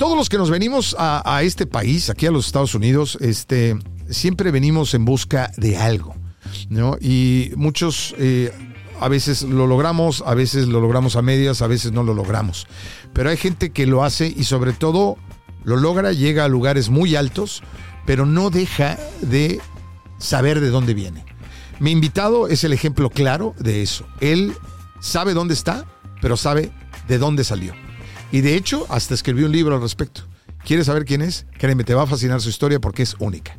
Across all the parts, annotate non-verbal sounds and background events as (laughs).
todos los que nos venimos a, este país, aquí a los Estados Unidos, este, siempre venimos en busca de algo, ¿no? Y muchos eh, a veces lo logramos, a veces lo logramos a medias, a veces no lo logramos. Pero hay gente que lo hace y sobre todo lo logra, llega a lugares muy altos, pero no deja de saber de dónde viene. Mi invitado es el ejemplo claro de eso. Él sabe dónde está, pero sabe de dónde salió. Y de hecho, hasta escribió un libro al respecto. ¿Quieres saber quién es? Créeme, te va a fascinar su historia porque es única.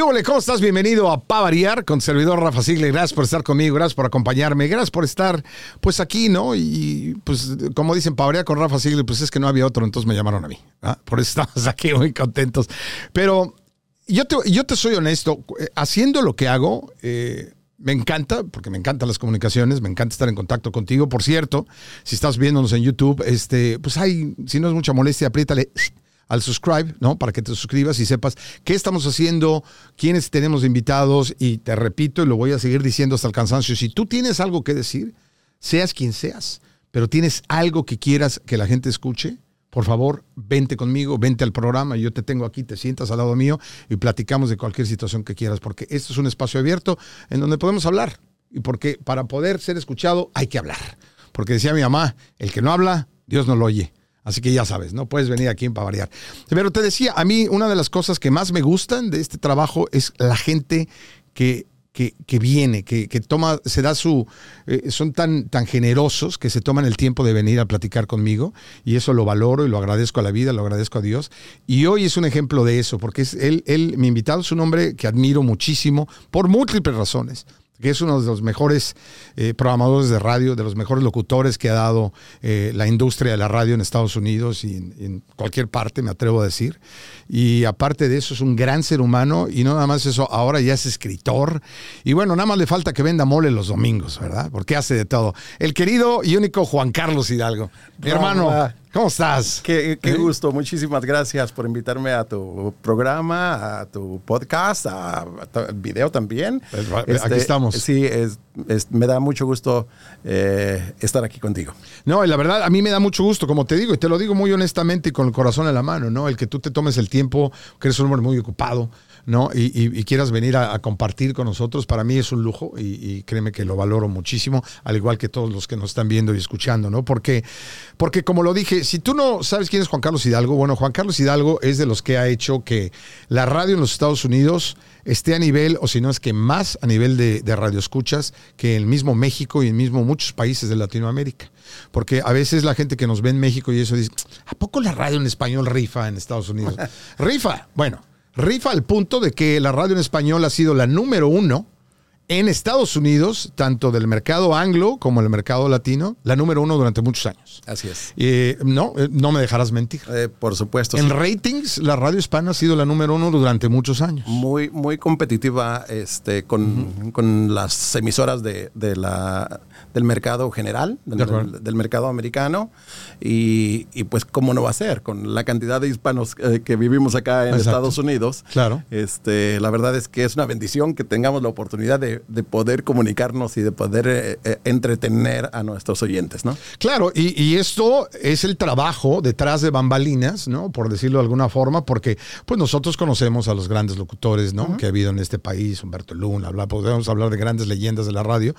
¿Qué hola? ¿Cómo estás? Bienvenido a Pavariar con servidor Rafa Sigle. Gracias por estar conmigo, gracias por acompañarme, gracias por estar pues aquí, ¿no? Y pues como dicen, Pavariar con Rafa Sigle, pues es que no había otro, entonces me llamaron a mí. ¿ah? Por eso estamos aquí muy contentos. Pero yo te, yo te soy honesto, haciendo lo que hago, eh, me encanta, porque me encantan las comunicaciones, me encanta estar en contacto contigo. Por cierto, si estás viéndonos en YouTube, este, pues hay, si no es mucha molestia, apriétale al subscribe, ¿no? Para que te suscribas y sepas qué estamos haciendo, quiénes tenemos invitados y te repito y lo voy a seguir diciendo hasta el cansancio, si tú tienes algo que decir, seas quien seas, pero tienes algo que quieras que la gente escuche, por favor, vente conmigo, vente al programa, yo te tengo aquí, te sientas al lado mío y platicamos de cualquier situación que quieras, porque esto es un espacio abierto en donde podemos hablar y porque para poder ser escuchado hay que hablar. Porque decía mi mamá, el que no habla, Dios no lo oye. Así que ya sabes, no puedes venir aquí para variar. Pero te decía, a mí una de las cosas que más me gustan de este trabajo es la gente que, que, que viene, que, que, toma, se da su, eh, son tan, tan generosos que se toman el tiempo de venir a platicar conmigo y eso lo valoro y lo agradezco a la vida, lo agradezco a Dios. Y hoy es un ejemplo de eso, porque es él, él mi invitado es un hombre que admiro muchísimo por múltiples razones que es uno de los mejores eh, programadores de radio, de los mejores locutores que ha dado eh, la industria de la radio en Estados Unidos y en, en, cualquier parte, me atrevo a decir. Y aparte de eso, es un gran ser humano y no nada más eso, ahora ya es escritor. Y bueno, nada más le falta que venda mole los domingos, ¿verdad? Porque hace de todo. El querido y único Juan Carlos Hidalgo. Mi hermano, ¿Cómo estás? Qué, qué, gusto, muchísimas gracias por invitarme a tu programa, a tu podcast, a, a tu video también. Pues, este, aquí estamos. Sí, es, es, me da mucho gusto eh, estar aquí contigo. No, y la verdad, a mí me da mucho gusto, como te digo, y te lo digo muy honestamente y con el corazón en la mano, ¿no? El que tú te tomes el tiempo, que eres un hombre muy ocupado, ¿no? Y, y, y quieras venir a, a, compartir con nosotros, para mí es un lujo y, y, créeme que lo valoro muchísimo, al igual que todos los que nos están viendo y escuchando, ¿no? Porque, porque como lo dije, si tú no sabes quién es Juan Carlos Hidalgo, bueno, Juan Carlos Hidalgo es de los que ha hecho que la radio en los Estados Unidos esté a nivel, o si no es que más a nivel de, de radio escuchas que el mismo México y el mismo muchos países de Latinoamérica. Porque a veces la gente que nos ve en México y eso dice, ¿a poco la radio en español rifa en Estados Unidos? (laughs) rifa, bueno, rifa al punto de que la radio en español ha sido la número uno en Estados Unidos, tanto del mercado anglo como el mercado latino, la número uno durante muchos años. Así es. Eh, no, no me dejarás mentir. Eh, por supuesto. En sí. ratings, la radio hispana ha sido la número uno durante muchos años. Muy, muy competitiva este, con, uh -huh. con las emisoras de, de la, del mercado general, del, mercado americano. Y, y, pues, ¿cómo no va a ser? Con la cantidad de hispanos eh, que vivimos acá en Exacto. Estados Unidos. Claro. Este, la verdad es que es una bendición que tengamos la oportunidad de, de poder comunicarnos y de poder eh, eh, entretener a nuestros oyentes, ¿no? Claro, y, y, esto es el trabajo detrás de bambalinas, ¿no? Por decirlo de alguna forma, porque pues nosotros conocemos a los grandes locutores, ¿no? Uh -huh. Que ha habido en este país, Humberto Luna, habla, podemos hablar de grandes leyendas de la radio,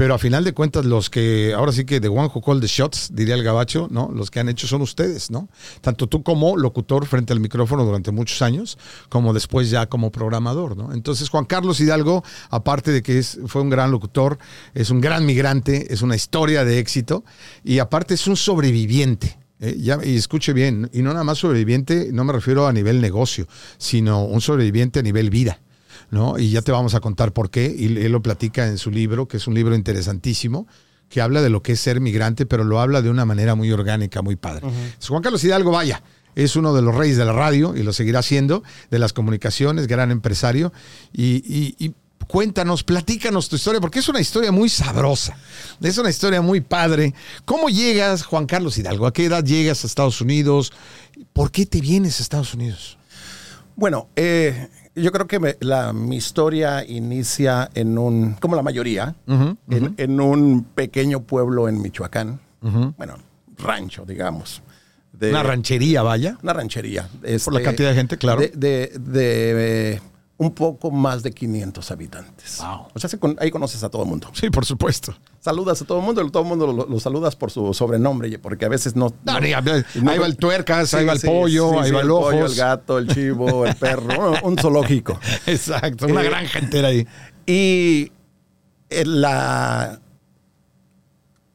pero a final de cuentas los que, ahora sí que de one who call the shots, diría el gabacho, ¿no? Los que han hecho son ustedes, ¿no? Tanto tú como locutor frente al micrófono durante muchos años, como después ya como programador, ¿no? Entonces Juan Carlos Hidalgo, aparte de que es, fue un gran locutor, es un gran migrante, es una historia de éxito y aparte es un sobreviviente. Eh, ya, y escuche bien, y no nada más sobreviviente, no me refiero a nivel negocio, sino un sobreviviente a nivel vida. ¿no? Y ya te vamos a contar por qué, y él lo platica en su libro, que es un libro interesantísimo, que habla de lo que es ser migrante, pero lo habla de una manera muy orgánica, muy padre. Uh -huh. Juan Carlos Hidalgo, vaya, es uno de los reyes de la radio y lo seguirá siendo, de las comunicaciones, gran empresario, y, y, y cuéntanos, platícanos tu historia, porque es una historia muy sabrosa, es una historia muy padre. ¿Cómo llegas, Juan Carlos Hidalgo? ¿A qué edad llegas a Estados Unidos? ¿Por qué te vienes a Estados Unidos? Bueno, eh, yo creo que me- la, mi historia inicia en un, como la mayoría, en, en un pequeño pueblo en Michoacán. Bueno, rancho, digamos. De- Una ranchería, vaya. Una ranchería. Por la este, cantidad de gente, claro. De, de- de, un poco más de 500 habitantes. Wow. O sea, ahí conoces a todo el mundo. Sí, por supuesto. Saludas a todo el mundo, todo el mundo lo, lo saludas por su sobrenombre, porque a veces no... No, no- no- ahí va el tuercas, ahí Sí, va el sí, pollo, sí, ahí va el ojos. pollo, el gato, el chivo, el perro, (laughs) un, zoológico. Exacto, una Eh, granja entera ahí. Y eh, la.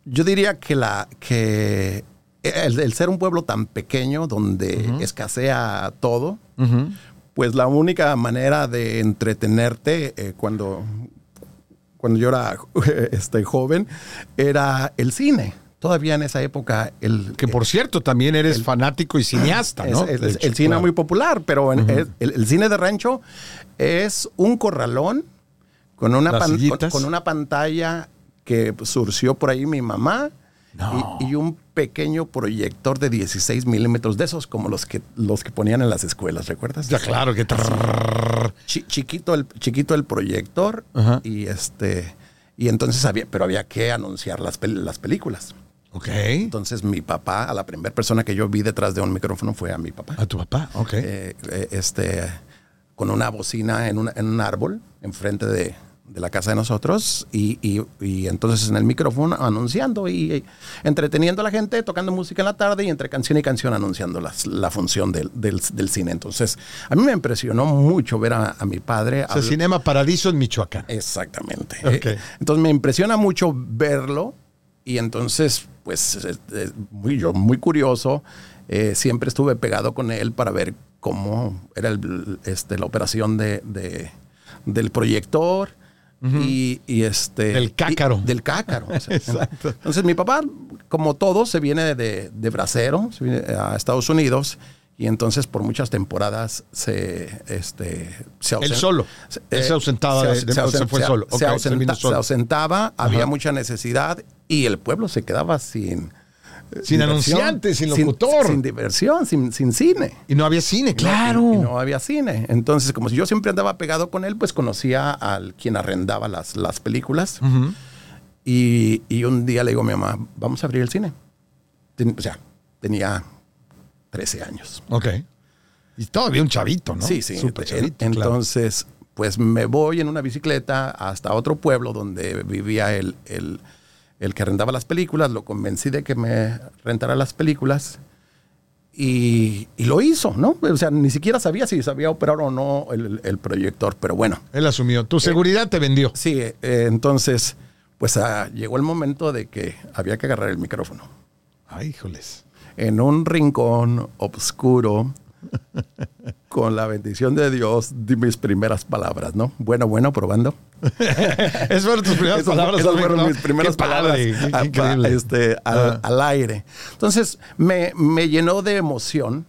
Yo diría que la. que el, el ser un pueblo tan pequeño donde escasea todo, pues la única manera de entretenerte eh, cuando, cuando yo era (laughs) este, joven era el cine. Todavía en esa época el, Que por cierto, también eres fanático y (clears throat) cineasta, ¿no? es- hecho, el cine claro. muy popular, pero en- el, el cine de rancho es un corralón con una, pan- con una pantalla que surció por ahí mi mamá No. y, y un pequeño proyector de 16 milímetros de esos como los que, los que ponían en las escuelas, ¿recuerdas? Ya, claro que. Chi- chiquito, el, chiquito el proyector Ajá. y este... Y entonces había, pero había que anunciar las, pel- las películas. Ok. Entonces mi papá, a la primera persona que yo vi detrás de un micrófono fue a mi papá. A tu papá, ok. Eh, eh, este, con una bocina en, una- en un árbol enfrente de, de la casa de nosotros y, y- y entonces en el micrófono anunciando y, y entreteniendo a la gente, tocando música en la tarde y entre canción y canción anunciando las- la función del, del- del cine. Entonces a mí me impresionó mucho ver a, a mi padre. o sea, Cinema Paradiso en Michoacán. Exactamente. Ok. Eh, Entonces me impresiona mucho verlo y entonces, pues, eh, eh, muy, yo muy curioso, eh, siempre estuve pegado con él para ver cómo era el- este, la operación de, de- del proyector. Y, y este Del cácaro. y- del cácaro. o sea, (laughs) Exacto. Entonces mi papá, como todo, se viene de, de bracero se viene a Estados Unidos y entonces por muchas temporadas se, este, se Él ausen- solo. Él se ausentaba de- de- ausen- se fue solo. se ausenta- vino solo. se ausentaba, había mucha necesidad y el pueblo se quedaba sin... Sin diversión, anunciante, sin locutor. Sin, diversión, sin, sin cine. Y no había cine, claro. Y, y no había cine. Entonces, como si yo siempre andaba pegado con él, pues conocía al quien arrendaba las, las películas. Ujú. y, y un día le digo a mi mamá, vamos a abrir el cine. Ten- o sea, tenía 13 años. Ok. Y todavía un chavito, ¿no? Sí, sí. Súper chavito. claro. entonces, pues me voy en una bicicleta hasta otro pueblo donde vivía el, el- el que arrendaba las películas. Lo convencí de que me rentara las películas. Y, y lo hizo, ¿no? O sea, ni siquiera sabía si sabía operar o no el, el proyector, pero bueno. Él asumió. Tu seguridad te vendió. Sí, eh, entonces, pues ah, llegó el momento de que había que agarrar el micrófono. Ay, híjoles. En un rincón oscuro, (laughs) con la bendición de Dios, di mis primeras palabras, ¿no? Bueno, bueno, probando. (laughs) Esas fueron tus primeras palabras. esas fueron ¿no? mis primeras padre, palabras a- increíble. este, al, Ah. al aire. Entonces me, me llenó de emoción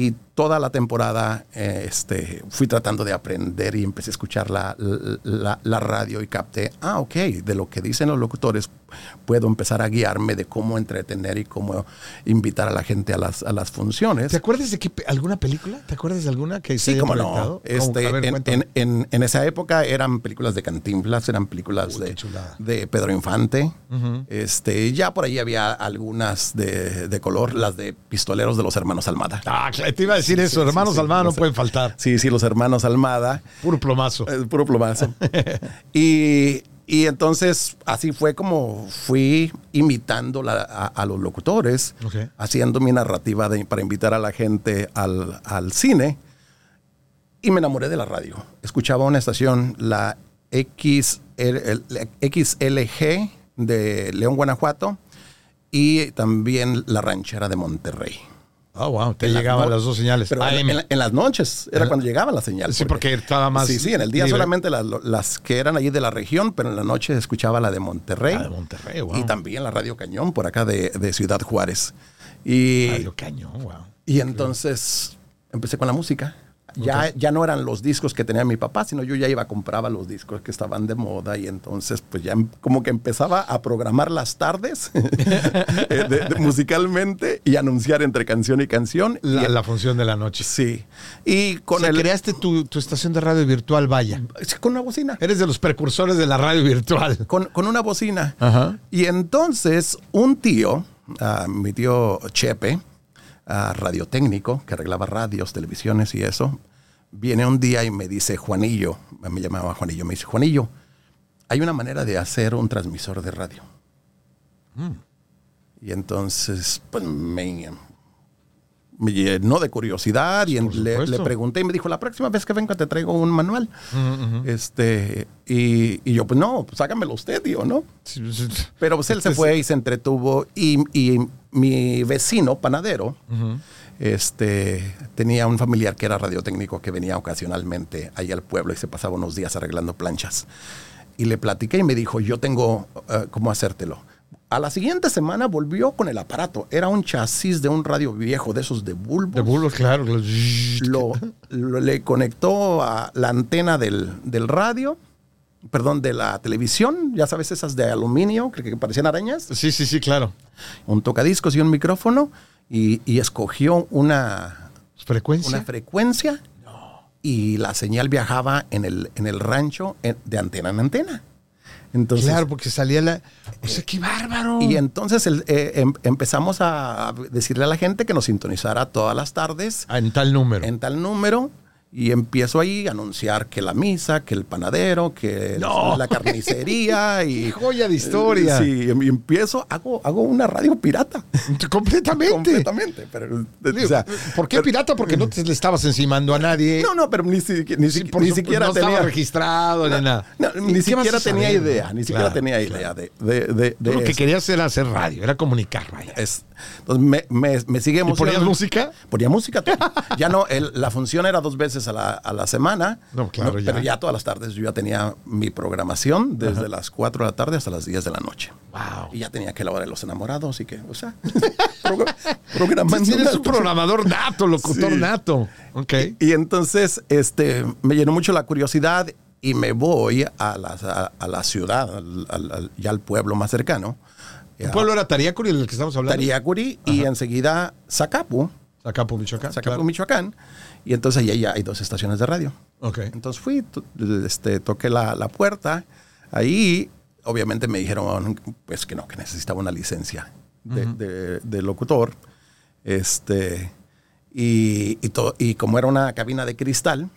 y toda la temporada eh, este, fui tratando de aprender y empecé a escuchar la, la- la radio y capté, ah, ok, de lo que dicen los locutores puedo empezar a guiarme de cómo entretener y cómo invitar a la gente a las, a las funciones. ¿Te acuerdas de qué, alguna película? ¿Te acuerdas de alguna que se Sí, como no. Este, ver, en, en- en- en esa época eran películas de Cantinflas, eran películas Uy, de, de Pedro Infante. Este, ya por ahí había algunas de, de color, las de Pistoleros de los Hermanos Almada. Ah, claro, te iba a decir Sí, eso. sí, Hermanos sí. Almada no pueden faltar. Sí, sí, los Hermanos Almada. Puro plomazo. Eh, puro plomazo. (laughs) y, y entonces así fue como fui imitando la- a, a los locutores, haciendo mi narrativa de- para invitar a la gente al, al cine. Y me enamoré de la radio. Escuchaba una estación, la XL, el- la XLG de León, Guanajuato, y también la ranchera de Monterrey. Ah, wow. Te las llegaban no- las dos señales. Pero en, en- en las noches era cuando llegaba la señal. Sí, porque estaba más Sí, sí, en el día libre. solamente las, las que eran allí de la región, pero en la noche escuchaba la de Monterrey. Ah, de Monterrey, wow. Y también la Radio Cañón por acá de, de Ciudad Juárez. Y, Radio Cañón, wow. y entonces empecé con la música. Ya, ya no eran los discos que tenía mi papá, sino yo ya iba, compraba los discos que estaban de moda y entonces pues ya em- como que empezaba a programar las tardes (laughs) eh, de- de- musicalmente y anunciar entre canción y canción. La, y, la función de la noche. Sí. Y con O sea, el... creaste tu, tu estación de radio virtual, vaya. Con una bocina. Eres de los precursores de la radio virtual. Con, con una bocina. Ajá. Y entonces un tío, ah, mi tío Chepe, ah, radiotécnico, que arreglaba radios, televisiones y eso, viene un día y me dice, Juanillo, me llamaba Juanillo, me dice, Juanillo, hay una manera de hacer un transmisor de radio. Y entonces, pues me, me llenó de curiosidad y le, pregunté y me dijo, la próxima vez que venga te traigo un manual. este, y, y yo, pues no, pues hágamelo usted, tío, ¿no? Pero pues él se fue y se entretuvo y, y mi vecino panadero este, tenía un familiar que era radiotécnico que venía ocasionalmente ahí al pueblo y se pasaba unos días arreglando planchas. Y le platiqué y me dijo, yo tengo eh, cómo hacértelo. A la siguiente semana volvió con el aparato. Era un chasis de un radio viejo, de esos de bulbos De bulbos, claro. lo, lo- le conectó a la antena del, del radio, perdón, de la televisión, ya sabes, esas de aluminio que, que parecían arañas, Sí, sí, sí, claro. un tocadiscos y un micrófono, y, y escogió una, Frecuencia. una frecuencia y la señal viajaba en el, en el rancho en- de antena en antena. Entonces, claro, porque salía la. O sea, qué bárbaro. y entonces el- eh, em- empezamos a decirle a la gente que nos sintonizara todas las tardes Ah, en tal número. en tal número y empiezo ahí a anunciar que la misa, que el panadero, que No. la carnicería (laughs) y ¡Qué joya de historia! Sí, y empiezo, hago, hago una radio pirata. (laughs) Completamente. Completamente. Pero, Digo, o sea, ¿Por qué pero- pirata? Porque no te le estabas encimando a nadie. No, no, pero ni, si- ni, Sí, si- por ni siquiera no tenía estaba registrado ni nada. No, ¿Y ni siquiera tenía saber? idea, ni siquiera Claro, tenía idea de, de, de, Tú de lo que querías era hacer radio, era comunicar, vaya. Es- entonces me, me, me sigue ¿Y ponías emocionando. música? Ponía música. ya no, el- la función era dos veces a la, a la semana. No, claro, ya. Pero ya todas las tardes yo ya tenía mi programación desde las 4 de la tarde hasta las 10 de la noche. Wow. Y ya tenía que la hora de los enamorados y que, o sea, (laughs) progr- (laughs) programando. Eres un programador nato, locutor Sí. nato. Ok. Y entonces este, me llenó mucho la curiosidad y me voy a la, a, a la ciudad, al, al- al- ya al pueblo más cercano. ¿Tu pueblo era Tariacuri, del que estamos hablando? Tariacuri y enseguida Zacapu, Zacapu, Michoacán. Zacapu, claro. Michoacán. Y entonces ahí hay dos estaciones de radio. Ok. Entonces fui, este, toqué la, la puerta. Ahí, obviamente, me dijeron pues que no, que necesitaba una licencia de, de- de locutor. Este, y, y, to- y como era una cabina de cristal,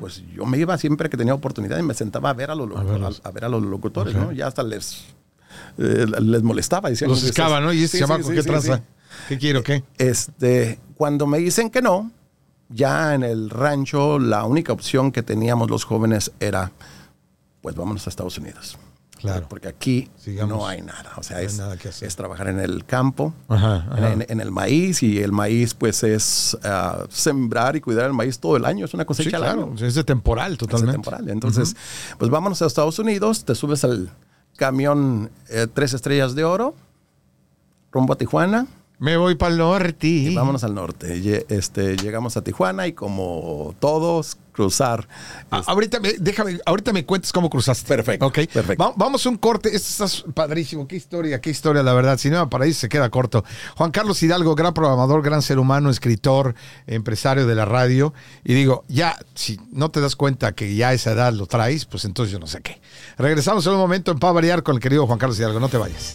pues yo me iba siempre que tenía oportunidad y me sentaba a ver a los, locu- verlos. a, a ver a los locutores, Ok. ¿no? Ya hasta les, eh, les molestaba. decían, Los "Dices, escava, ¿no? Y ese sí, sí, ¿qué sí, tranza? sí. ¿Qué quiero, qué? Este, cuando me dicen que no, ya en el rancho la única opción que teníamos los jóvenes era, pues vámonos a Estados Unidos. Claro. Porque aquí Sigamos. no hay nada. O sea, No es, nada que hacer. es trabajar en el campo, Ajá, ajá. En, en el maíz, y el maíz pues es ah, sembrar y cuidar el maíz todo el año. Es una cosecha Sí, claro. año. Es de temporal, Es totalmente. temporal. Entonces, pues vámonos a Estados Unidos, te subes al camión eh, Tres Estrellas de Oro, rumbo a Tijuana. Me voy para el norte. Y vámonos al norte. Este, llegamos a Tijuana y como todos, cruzar. Ah, ahorita, me, déjame, ahorita me cuentes cómo cruzaste. Perfecto, Ok. perfecto. Va- vamos a un corte. Esto está padrísimo. Qué historia, qué historia, la verdad. Cinema Paraíso se queda corto. Juan Carlos Hidalgo, gran programador, gran ser humano, escritor, empresario de la radio. Y digo, ya, si no te das cuenta que ya a esa edad lo traes, pues entonces yo no sé qué. Regresamos en un momento en Pa Variar con el querido Juan Carlos Hidalgo. No te vayas.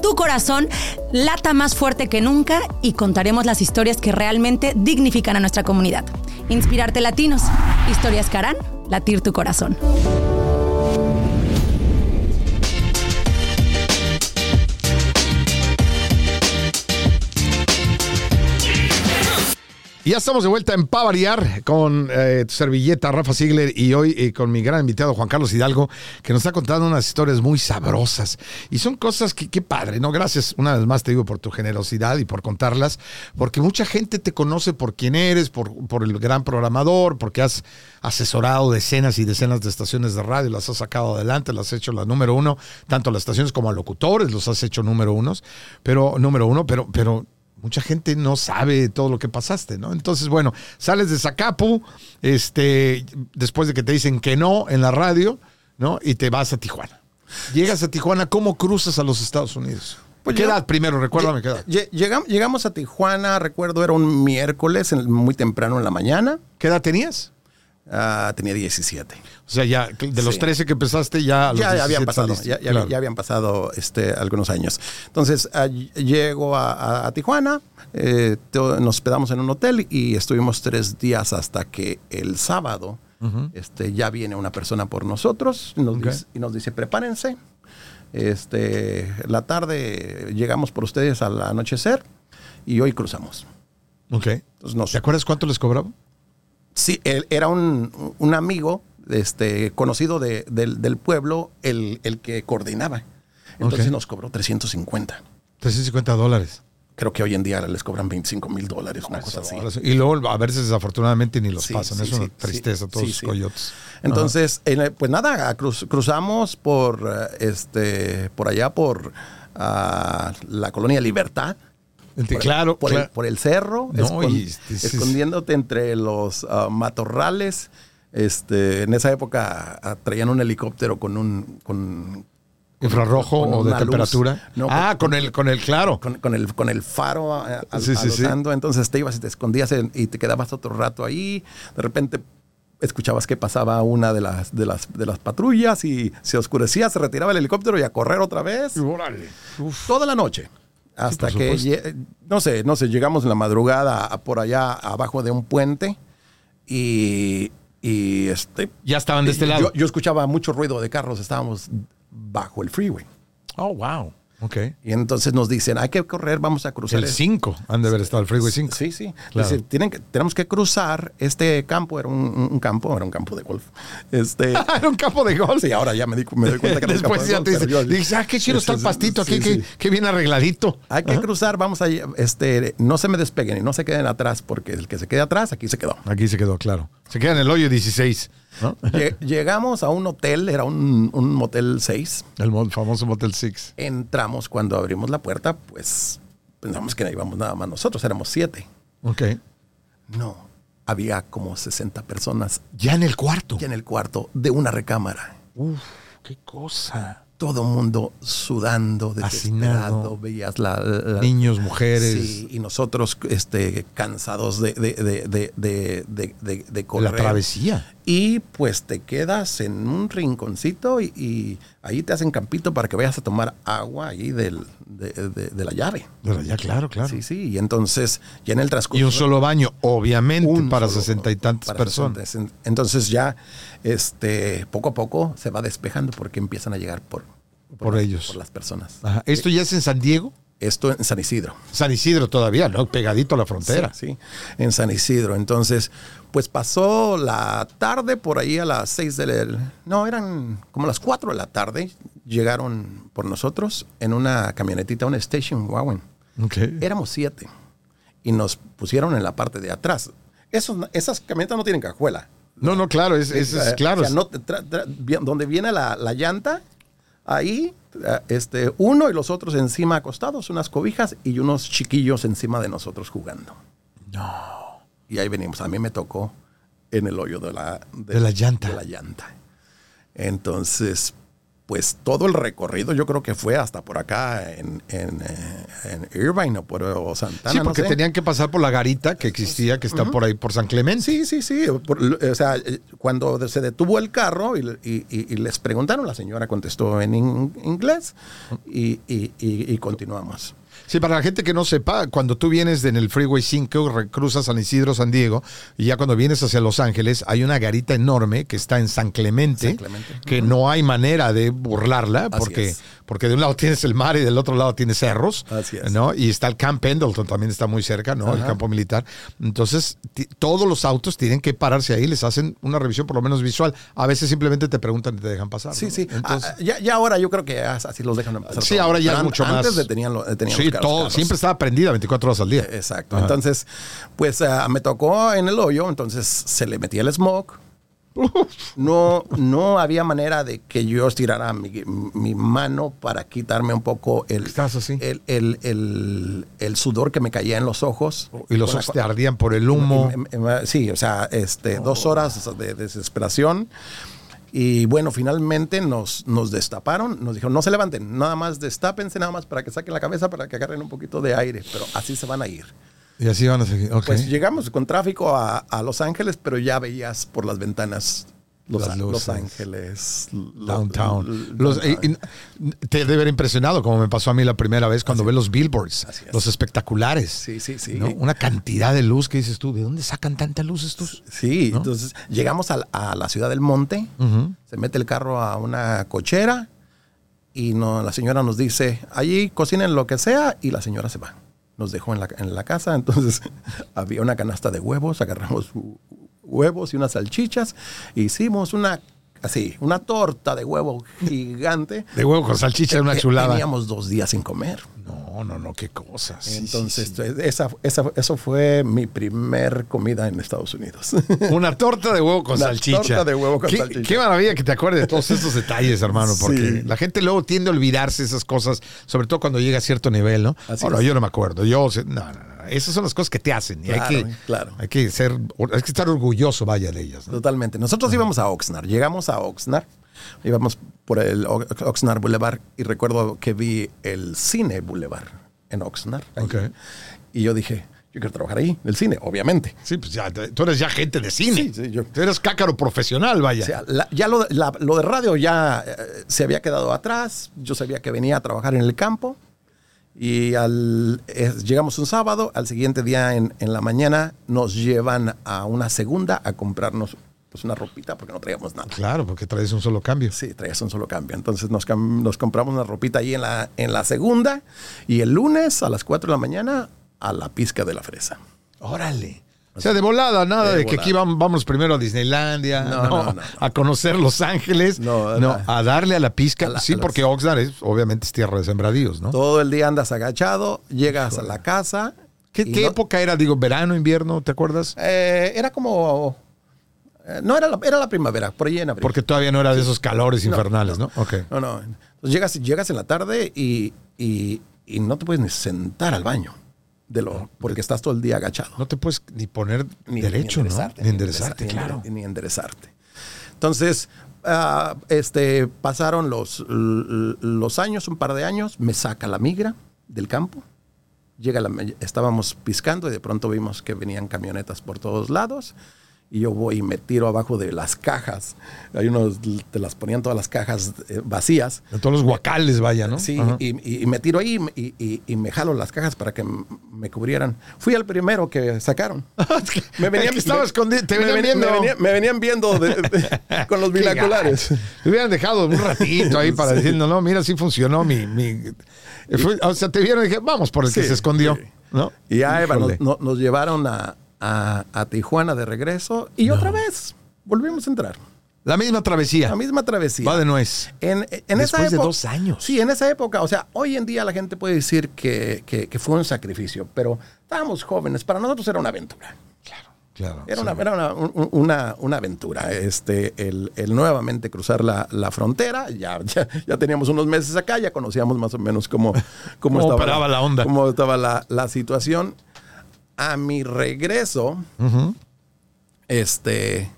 tu corazón lata más fuerte que nunca y contaremos las historias que realmente dignifican a nuestra comunidad. Inspirarte Latinos, historias que harán latir tu corazón. Y ya estamos de vuelta en Pavariar con eh, tu servilleta Rafa Ziegler y hoy eh, con mi gran invitado Juan Carlos Hidalgo, que nos está contando unas historias muy sabrosas. Y son cosas que, qué padre, ¿no? Gracias una vez más, te digo, por tu generosidad y por contarlas, porque mucha gente te conoce por quién eres, por, por el gran programador, porque has asesorado decenas y decenas de estaciones de radio, las has sacado adelante, las has hecho la número uno, tanto las estaciones como a locutores los has hecho número unos, pero número uno, pero, pero mucha gente no sabe todo lo que pasaste, ¿no? Entonces, bueno, sales de Zacapu, este, después de que te dicen que no en la radio, ¿no? Y te vas a Tijuana. Llegas a Tijuana, ¿cómo cruzas a los Estados Unidos? Pues ¿Qué yo- edad primero? Recuérdame qué edad. Lle- llegam- llegamos a Tijuana, recuerdo, era un miércoles, muy temprano en la mañana. ¿Qué edad tenías? Ah, tenía 17. O sea, ya de los Sí. 13 que empezaste, ya a los ya, ya 17 habían pasado, ya, ya- Claro. ya habían pasado este, algunos años. Entonces, ah, llego a, a- a Tijuana, eh, nos hospedamos en un hotel y estuvimos tres días hasta que el sábado este, ya viene una persona por nosotros y nos, Ok. dice, y nos dice, prepárense. Este, la tarde llegamos por ustedes al anochecer y hoy cruzamos. Ok. Entonces, nos, ¿Te acuerdas cuánto les cobraba? Sí, él era un, un amigo este, conocido de- del, del pueblo, el, el que coordinaba. Entonces nos cobró 350. 350 dólares. Creo que hoy en día les cobran 25 mil dólares, una cosa así. Y luego a veces desafortunadamente ni los Sí, pasan. sí, es una sí, tristeza todos los coyotes. Entonces, en el- pues nada, cruz- cruzamos por, eh, este, por allá, por ah, la colonia Libertad. Por, claro, por, claro. El, por el cerro, No, escon- y este, escondiéndote entre los ah, matorrales. Este, en esa época traían un helicóptero con un con, infrarrojo o de temperatura. No, ah, con- con el, con el claro. con, con el, con el faro al- Sí, sí. Entonces te ibas y te escondías en- y te quedabas otro rato ahí. De repente escuchabas que pasaba una de las, de las, de las patrullas y se oscurecía, se retiraba el helicóptero y a correr otra vez. Órale. Toda la noche. Hasta que, no sé, no sé, llegamos en la madrugada a- por allá abajo de un puente y, y este... Ya estaban de este yo- lado. Yo, escuchaba mucho ruido de carros, estábamos bajo el freeway. Oh, wow. Ok. Y entonces nos dicen, hay que correr, vamos a cruzar. El el- 5 han de haber estado el Freeway 5. Sí, sí. Claro. Dice, tienen que, tenemos que cruzar este campo, era un, un campo, era un campo de golf. Este, (laughs) Era un campo de golf. sí, ahora ya me, di, me doy cuenta que era un (laughs) Después campo de ya golf, te dice, yo- dices, ah, qué chido está el Sí, pastito aquí, sí, qué, qué bien arregladito. Hay que cruzar, vamos a, este, no se me despeguen y no se queden atrás, porque el que se quede atrás, aquí se quedó. Aquí se quedó, claro. Se queda en el hoyo 16, ¿no? Lle- Llegamos a un hotel, era un, un motel 6. El mo- famoso Motel 6. Entramos, cuando abrimos la puerta, pues pensamos que íbamos nada más nosotros, éramos siete. Ok. No, había como 60 personas Ya en el cuarto. ya en el cuarto de una recámara. Uf, qué cosa. Todo mundo sudando, desesperado, veías la, la- Niños, mujeres. Sí, y nosotros este, cansados de, de, de, de, de La correr. travesía. Y pues te quedas en un rinconcito y, y ahí te hacen campito para que vayas a tomar agua ahí del, de, de- de la llave. Claro, claro. Sí, sí, y entonces ya en el transcurso... Y un solo baño, obviamente, para solo- sesenta y tantas personas. 60. Entonces ya este, poco a poco se va despejando porque empiezan a llegar por, Por las- ellos. Por las personas. Ajá. ¿Esto ya es en San Diego? Esto en San Isidro. San Isidro todavía, ¿no? Pegadito a la frontera. Sí, sí, en San Isidro. Entonces, pues pasó la tarde por ahí a las seis del... No, eran como las cuatro de la tarde. Llegaron por nosotros en una camionetita, una station wagon. Éramos siete. Y nos pusieron en la parte de atrás. Esos, esas camionetas no tienen cajuela. No, no, claro, es, es- es Eh, claro. o sea, no te tra- tra- vi- donde viene la, la llanta, ahí, eh, este, uno y los otros encima acostados, unas cobijas y unos chiquillos encima de nosotros jugando. No. Y ahí venimos. A mí me tocó en el hoyo de la, De la llanta. De la llanta. Entonces, pues todo el recorrido yo creo que fue hasta por acá en, en, eh, en Irvine o por o Santana. sí, no porque sé. tenían que pasar por la garita que existía, que está por ahí, por San Clemente. Sí, sí, sí. Por- o sea, eh, cuando se detuvo el carro y, y- y- les preguntaron, la señora contestó en in- inglés y- y continuamos. Sí, para la gente que no sepa, cuando tú vienes en el Freeway 5, cruzas San Isidro, San Diego, y ya cuando vienes hacia Los Ángeles, hay una garita enorme que está en San Clemente, San Clemente. que no hay manera de burlarla, Así porque, es. Porque de un lado (laughs) tienes el mar y del otro lado tienes cerros, Así es. ¿no? Y está el Camp Pendleton, también está muy cerca, ¿no? El campo militar. Entonces, todos los autos tienen que pararse ahí, les hacen una revisión por lo menos visual. A veces simplemente te preguntan y te dejan pasar. Sí, ¿no? sí. Entonces, Ah, ya, ya ahora yo creo que así los dejan pasar. Sí, todo. ahora ya Pero es mucho más. Antes detenían, lo- detenían sí, los carros, todo, carros. siempre estaba prendida 24 horas al día. Exacto. Ajá. Entonces, pues ah, me tocó en el hoyo, entonces se le metía el smoke. No, no había manera de que yo estirara mi, mi mano para quitarme un poco el, Estás así. el, el- el- el sudor que me caía en los ojos. Y los ojos te ardían por el humo. sí, o sea, este, dos horas de desesperación. Y bueno, finalmente nos, nos destaparon, nos dijeron, no se levanten, nada más destápense, nada más para que saquen la cabeza, para que agarren un poquito de aire, pero así se van a ir. Y así van a seguir. Pues llegamos con tráfico a, a Los Ángeles, pero ya veías por las ventanas Los, Las Los luces. Ángeles. Downtown. Los- downtown. y- y- te debe haber impresionado, como me pasó a mí la primera vez cuando Así ves es. los billboards, es. los espectaculares. Sí, sí, sí. ¿no? Una cantidad de luz que dices tú, ¿de dónde sacan tanta luz estos? Sí, ¿no? entonces llegamos a, la- a la ciudad del monte, se mete el carro a una cochera y no, la señora nos dice, allí cocinen lo que sea y la señora se va. Nos dejó en la, en la casa, entonces (laughs) había una canasta de huevos, agarramos hu- huevos y unas salchichas, e hicimos una, así, una torta de huevo gigante. (laughs) De huevo con salchicha, una chulada. Teníamos dos días sin comer. No, no, no, qué cosas. Sí, Entonces, sí, sí. Esa, esa- eso fue mi primer comida en Estados Unidos. (laughs) Una torta de huevo con Una salchicha. torta de huevo con qué, salchicha. Qué maravilla que te acuerdes de todos (laughs) estos detalles, hermano, porque la gente luego tiende a olvidarse esas cosas, sobre todo cuando llega a cierto nivel, ¿no? Así Bueno, es. yo no me acuerdo. Yo, no, no, no. Esas son las cosas que te hacen y hay, Claro, que, claro. hay que ser, hay que estar orgulloso, vaya de ellas. ¿no? Totalmente. Nosotros íbamos a Oxnard. Llegamos a Oxnard. Íbamos por el Oxnard Boulevard y recuerdo que vi el Cine Boulevard en Oxnard. ahí. Ok. Y yo dije, yo quiero trabajar ahí, el cine, obviamente. Sí, pues ya, tú eres ya gente de cine. Sí, sí, yo- Tú eres cácaro profesional, vaya. O sea, la- ya lo, la- lo de radio ya eh, se había quedado atrás. Yo sabía que venía a trabajar en el campo. Y al, eh, llegamos un sábado, al siguiente día en, en la mañana nos llevan a una segunda a comprarnos pues, una ropita porque no traíamos nada. Claro, porque traes un solo cambio. Sí, traías un solo cambio. Entonces nos, nos compramos una ropita ahí en la, en la segunda y el lunes a las 4 de la mañana a la pizca de la fresa. Órale. O sea, de volada, nada de, De que aquí vamos, vamos primero a Disneylandia, No, no, no, no, no. a conocer Los Ángeles, No, no, no. a darle a la pizca. A la- sí, porque Oxnard es, obviamente es tierra de sembradíos, ¿no? Todo el día andas agachado, llegas a la casa. ¿Qué, no- época era? Digo, verano, invierno, ¿te acuerdas? Eh, era como... eh, no, era la, era la primavera, por ahí en abril. Porque todavía no era de esos calores No, infernales, ¿no? Ok. No, no. Entonces llegas, llegas en la tarde y, y- y no te puedes ni sentar al baño. De lo, porque estás todo el día agachado. No te puedes ni poner Ni- derecho, ni ¿no? enderezarte, Ni enderezarte, ni claro. Ni, enderezarte. Entonces, ah, este, pasaron los, los años, un par de años, me saca la migra del campo. Llega la, estábamos piscando y de pronto vimos que venían camionetas por todos lados. Y yo voy y me tiro abajo de las cajas. Hay unos, te las ponían todas las cajas eh, vacías. De todos los guacales, vaya, ¿no? Sí, y, me tiro ahí y, y- y me jalo las cajas para que me cubrieran. Fui el primero que sacaron. (laughs) Me que estaba escondido, te me venían venía- viendo. Me, venía- me venían viendo de- de- (laughs) con los binoculares. Te hubieran dejado un ratito ahí para (laughs) decir, no, no, mira, sí funcionó mi... mi- Fue- o sea, te vieron y dije, vamos por el que Sí, se escondió, sí. ¿no? Y ya Eva, nos llevaron a, a- a Tijuana de regreso y otra vez volvimos a entrar. La misma travesía. La misma travesía. Va de nuez. En, en esa Después de época- dos años. Sí, en esa época. O sea, hoy en día la gente puede decir que, que- que fue un sacrificio, pero estábamos jóvenes. Para nosotros era una aventura. Claro, claro. Era, sí. una, era una, un- una- una aventura. Este, el, el nuevamente cruzar la, la frontera. Ya, (laughs) ya, ya teníamos unos meses acá, ya conocíamos más o menos cómo, cómo, Cómo estaba, la onda. Cómo estaba la, la situación. A mi regreso, este,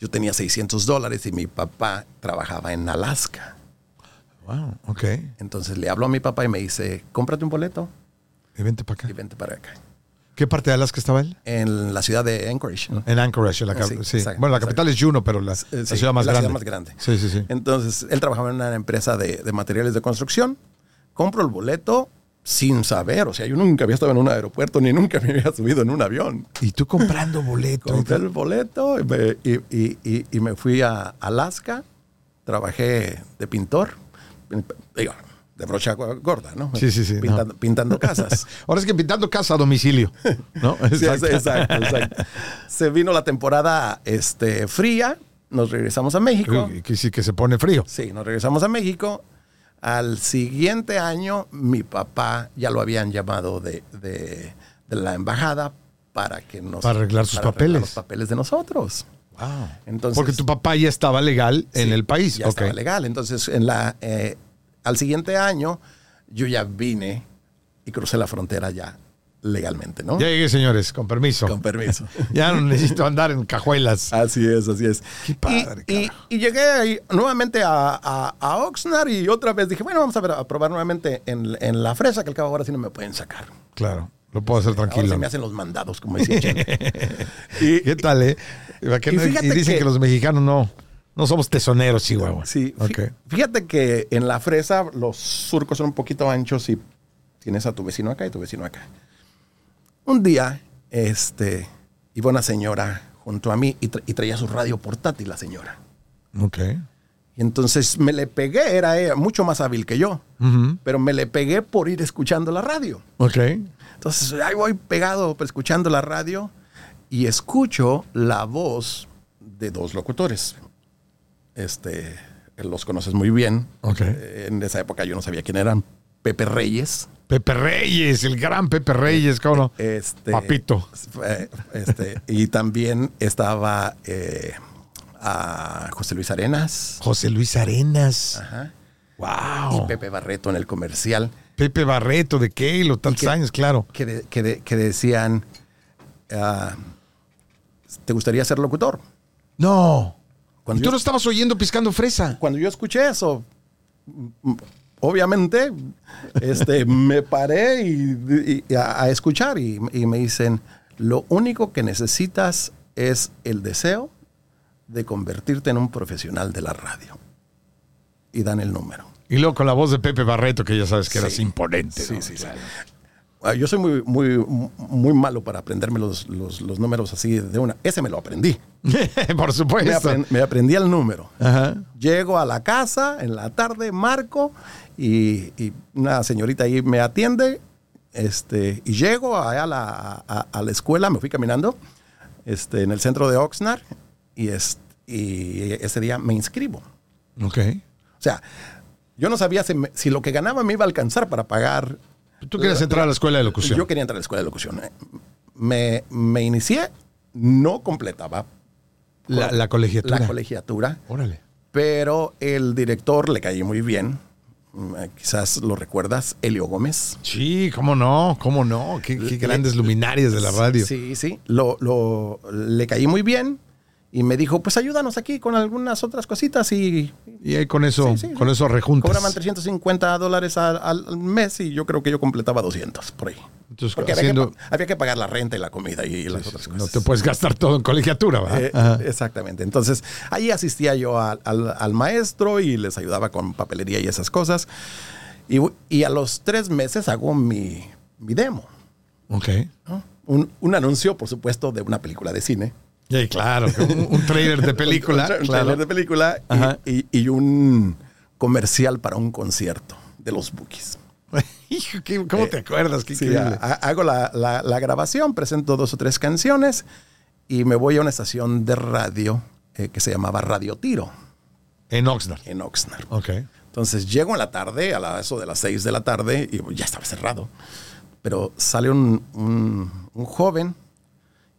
yo tenía 600 dólares y mi papá trabajaba en Alaska. Wow, ok. Entonces le hablo a mi papá y me dice, cómprate un boleto Y vente para y acá. vente para acá. ¿Qué parte de Alaska estaba él? En la ciudad de Anchorage. ¿no? En Anchorage, la Sí, sí. exacto, bueno, la exacto. capital es Juneau, pero la, la ciudad más la grande. ciudad más grande. Sí, sí, sí. Entonces, él trabajaba en una empresa de, de materiales de construcción. Compro el boleto, sin saber, o sea, yo nunca había estado en un aeropuerto ni nunca me había subido en un avión. Y tú comprando boleto. (laughs) Compré el boleto y me, y- y- y- me fui a Alaska, trabajé de pintor, digo, de brocha gorda, ¿no? Sí, sí, sí, Pintando, pintando (laughs) casas. Ahora es que pintando casa a domicilio. (laughs) ¿no? Sí, exacto, exacto. Se vino la temporada este, fría, nos regresamos a México. Que sí que se pone frío. Sí, nos regresamos a México. Al siguiente año, mi papá ya lo habían llamado de, de- de la embajada para que nos Para arreglar sus papeles. los papeles de nosotros. Wow. Entonces, Porque tu papá ya estaba legal en Sí, el país. Ya estaba legal. Entonces, en la, eh, al siguiente año, yo ya vine y crucé la frontera ya legalmente, ¿no? Ya llegué, señores, con permiso. Con permiso. (laughs) ya no necesito andar en cajuelas. Así es, así es. Qué padre, y, y- y llegué ahí nuevamente a, a- a Oxnard y otra vez dije, bueno, vamos a, ver, a probar nuevamente en, en la fresa, que al cabo ahora sí no me pueden sacar. Claro, lo puedo hacer Ahora tranquilo. se me hacen los mandados, como decía (laughs) y, ¿Qué tal, eh? ¿Para qué y no- Y, fíjate dicen que... que- los mexicanos no, no somos tesoneros, Chihuahua. Sí, fí- Ok. fíjate que en la fresa los surcos son un poquito anchos y tienes a tu vecino acá y tu vecino acá. Un día, este, iba una señora junto a mí y, tra- y traía su radio portátil la señora. Ok. Y entonces me le pegué, era ella mucho más hábil que yo, pero me le pegué por ir escuchando la radio. Ok. Entonces ahí voy pegado escuchando la radio y escucho la voz de dos locutores. Este, los conoces muy bien. Ok. Eh, En esa época yo no sabía quién eran. Pepe Reyes. Pepe Reyes, el gran Pepe Reyes, ¿cómo no? Este, Papito. este, y también estaba eh, a José Luis Arenas. José Luis Arenas. Ajá. Wow. Y Pepe Barreto en el comercial. Pepe Barreto de Keilo, tantos que- años, claro. que, de- que de- que decían, ah, ¿te gustaría ser locutor? No. Cuando ¿Y tú yo- no estabas oyendo piscando fresa? Cuando yo escuché eso, obviamente, este, (laughs) me paré y, y a, a escuchar y, y me dicen, lo único que necesitas es el deseo de convertirte en un profesional de la radio. Y dan el número. Y luego con la voz de Pepe Barreto, que ya sabes que eras Sí. imponente. Sí, ¿no? sí, sí. Yo soy muy, muy, muy malo para aprenderme los, los- los números así de una. Ese me lo aprendí. (laughs) Por Me, supuesto. me aprendí el número. Ajá. Llego a la casa en la tarde, marco y, y una señorita ahí me atiende. Este, y llego allá a la, a- a la escuela, me fui caminando este, en el centro de Oxnard y, y ese día me inscribo. Ok. O sea, yo no sabía si, me- si lo que ganaba me iba a alcanzar para pagar Tú querías entrar a la escuela de locución. Yo quería entrar a la escuela de locución. Me, me inicié, no completaba la, la colegiatura. la colegiatura, Órale. pero el director le caí muy bien. Mm, eh, Quizás lo recuerdas, Elio Gómez. Sí, cómo no, cómo no. Qué, qué grandes luminarias de la radio. Sí, sí. Lo, lo- le caí muy bien y me dijo, pues ayúdanos aquí con algunas otras cositas y Y ahí con eso, Sí, sí, con sí. eso rejuntas. cobraban 350 dólares al, al mes y yo creo que yo completaba 200 por ahí. Entonces, Porque haciendo- había, que, pa- había que pagar la renta y la comida y las otras cosas. No te puedes gastar todo en colegiatura, ¿verdad? Eh, exactamente. Entonces, ahí asistía yo al, al- al maestro y les ayudaba con papelería y esas cosas. Y, y a los tres meses hago mi, mi demo. Ok. ¿no? Un, un anuncio, por supuesto, de una película de cine. Sí, claro. Un, un trailer de (laughs) película. Un, tra- un claro. trailer de película y- y, y un comercial para un concierto de los Bookies. (laughs) Hijo, ¿cómo te acuerdas? Qué Sí, ha- hago la, la- la grabación, presento dos o tres canciones y me voy a una estación de radio eh, que se llamaba Radio Tiro En Oxnard. en Oxnard. Ok. Entonces llego en la tarde, a la- eso de las 6 de la tarde, y ya estaba cerrado. Pero sale un, un- un joven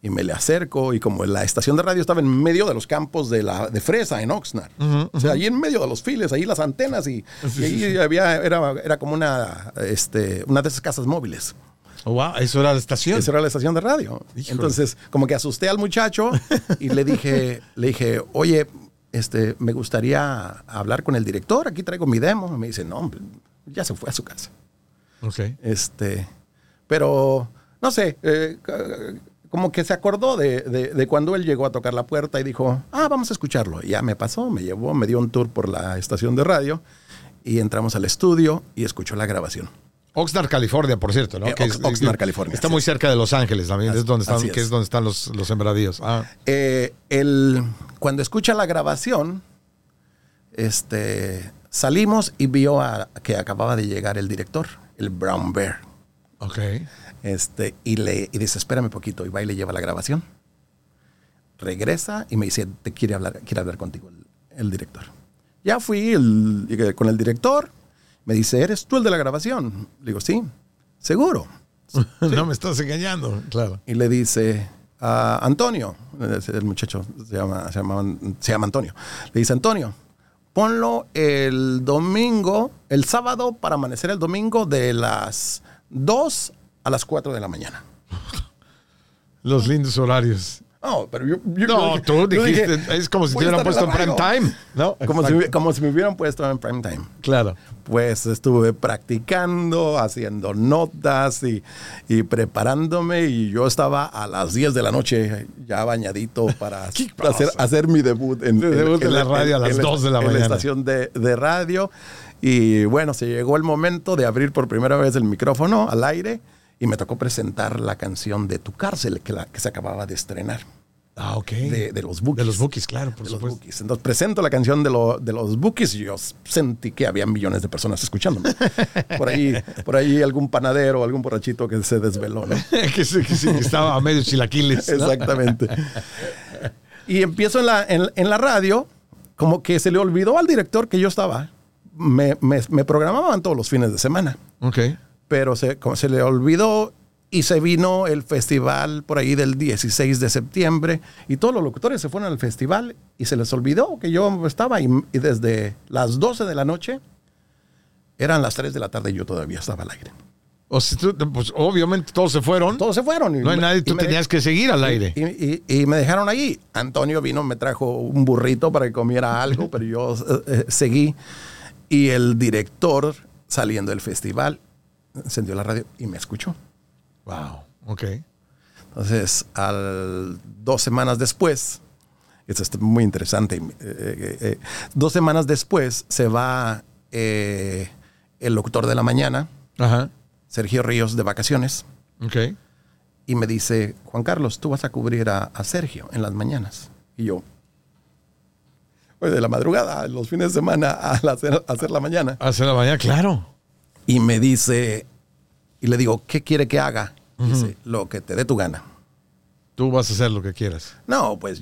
y me le acerco y como la estación de radio estaba en medio de los campos de, la, de fresa en Oxnard. O sea, ahí en medio de los files, ahí las antenas y, y ahí había, era, era como una, este, una de esas casas móviles. Oh, wow, eso era la estación. Esa era la estación de radio. Híjole. Entonces, como que asusté al muchacho y le dije, (laughs) le dije, oye, este, me gustaría hablar con el director, aquí traigo mi demo. Y me dice, no, ya se fue a su casa. Ok. Este, pero, no sé, eh, como que se acordó de, de- de cuando él llegó a tocar la puerta y dijo, ah, vamos a escucharlo. Y ya me pasó, me llevó, me dio un tour por la estación de radio y entramos al estudio y escuchó la grabación. Oxnard, California, por cierto, ¿no? Eh, Ox- Oxnard, California, Está muy es. cerca de Los Ángeles también, Así- es donde están, así que es. es donde están los, los sembradíos. Ah, Eh, el, cuando escucha la grabación, este, salimos y vio a- que acababa de llegar el director, el Brown Bear. ok. Este, y, le, y dice, espérame poquito, y va y le lleva la grabación. Regresa y me dice, te quiere hablar, quiere hablar contigo el, el director. Ya fui el- con el director, me dice, ¿eres tú el de la grabación? Le digo, sí, seguro. (laughs) no me estás engañando, claro. Y le dice a Antonio, es el muchacho se llama, se, llama, se llama Antonio, le dice Antonio, ponlo el domingo, el sábado para amanecer el domingo de las 2 a las 4 de la mañana. Los lindos horarios. No, pero yo, yo- No, yo- tú dijiste, dije, es como si te hubieran puesto en en prime la time, ¿no? Como si, como si me hubieran puesto en prime time. Claro. Pues estuve practicando, haciendo notas y, y preparándome y yo estaba a las 10 de la noche ya bañadito para, (laughs) ¿Qué para hacer, hacer mi debut en, Tu debut en la radio a las en 2 de la en mañana. estación de, de radio. Y bueno, se llegó el momento de abrir por primera vez el micrófono al aire y me tocó presentar la canción de Tu cárcel que, la, que se acababa de estrenar. Ah, ok. De, de los Bookies. De los Bookies, claro, por De los supuesto. Bookies. Entonces presento la canción de, lo- de los Bookies y yo sentí que había millones de personas escuchándome. (laughs) Por ahí, por ahí algún panadero, algún borrachito que se desveló, ¿no? (laughs) que, que que estaba a medio chilaquiles. ¿no? Exactamente. (laughs) Y empiezo en la, en, en la radio, como que se le olvidó al director que yo estaba. Me, me- me programaban todos los fines de semana, Ok. Pero se, se le olvidó y se vino el festival por ahí del 16 de septiembre y todos los locutores se fueron al festival y se les olvidó que yo estaba y, y desde las 12 de la noche eran las 3 de la tarde y yo todavía estaba al aire. O sea, tú, pues obviamente todos se fueron. Todos se fueron. y no hay me- nadie, tú me de- tenías que seguir al aire. Y, y- y me dejaron allí. Antonio vino, me trajo un burrito para que comiera algo, (laughs) pero yo eh, eh, seguí. Y el director, saliendo del festival, encendió la radio y me escuchó. Wow. Ok. Entonces, al, dos semanas después, esto es muy interesante, eh, eh, eh, dos semanas después se va eh, el locutor de la mañana, Ajá. Sergio Ríos, de vacaciones, Ok. y me dice, Juan Carlos, tú vas a cubrir a, a Sergio en las mañanas. Y yo, pues de la madrugada, los fines de semana, a hacer, a hacer la mañana. Hace la mañana, claro. Y me dice, y le digo, ¿qué quiere que haga? Dice, lo que te dé tu gana. Tú vas a hacer lo que quieras. No, pues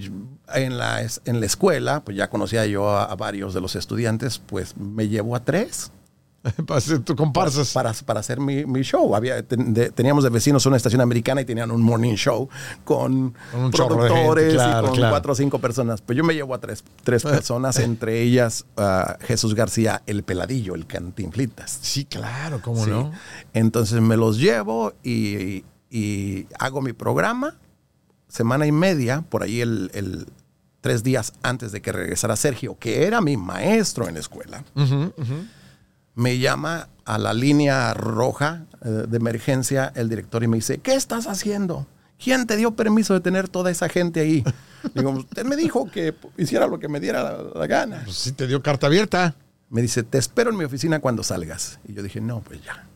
en la, en la escuela, pues ya conocía yo a, a varios de los estudiantes, pues me llevo a tres (laughs) Para hacer tu comparsas. para, para hacer mi, mi show. Había, ten- de- teníamos de vecinos una estación americana y tenían un morning show con, Con un de gente, productores claro, y con claro. cuatro o cinco personas. Pues yo me llevo a tres, tres (laughs) personas, entre ellas ah, Jesús García, el peladillo, el cantinflitas. Sí, claro, cómo Sí. no. Entonces me los llevo y, y hago mi programa semana y media, por ahí el, el- tres días antes de que regresara Sergio, que era mi maestro en la escuela. Ujú, ujú. Me llama a la línea roja eh, de emergencia el director y me dice, ¿qué estás haciendo? ¿Quién te dio permiso de tener toda esa gente ahí? (laughs) Digo, usted me dijo que hiciera lo que me diera la, la gana. Pues sí te dio carta abierta. Me dice, te espero en mi oficina cuando salgas. Y yo dije, no, pues ya,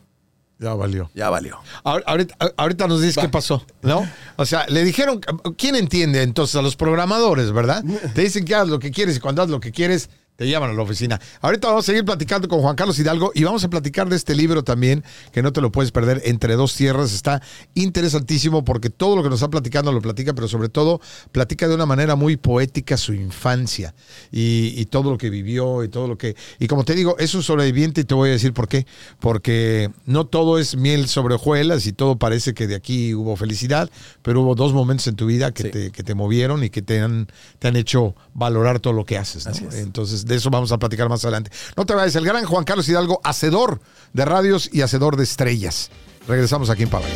Ya valió. ya valió. Ahor- Ahorita, ahorita nos dices qué pasó, ¿no? O sea, le dijeron, ¿quién entiende entonces? A los programadores, ¿verdad? (laughs) Te dicen que haz lo que quieres y cuando haz lo que quieres, te llaman a la oficina. Ahorita vamos a seguir platicando con Juan Carlos Hidalgo y vamos a platicar de este libro también, que no te lo puedes perder, Entre dos tierras. Está interesantísimo porque todo lo que nos está platicando lo platica, pero sobre todo platica de una manera muy poética su infancia y, y todo lo que vivió y todo lo que... Y como te digo, es un sobreviviente y te voy a decir por qué. Porque no todo es miel sobre hojuelas y todo parece que de aquí hubo felicidad, pero hubo dos momentos en tu vida que, Sí. te, que te movieron y que te han, te han hecho valorar todo lo que haces. ¿no? Así de eso vamos a platicar más adelante. No te vayas, el gran Juan Carlos Hidalgo, hacedor de radios y hacedor de estrellas. Regresamos aquí en Pavaya.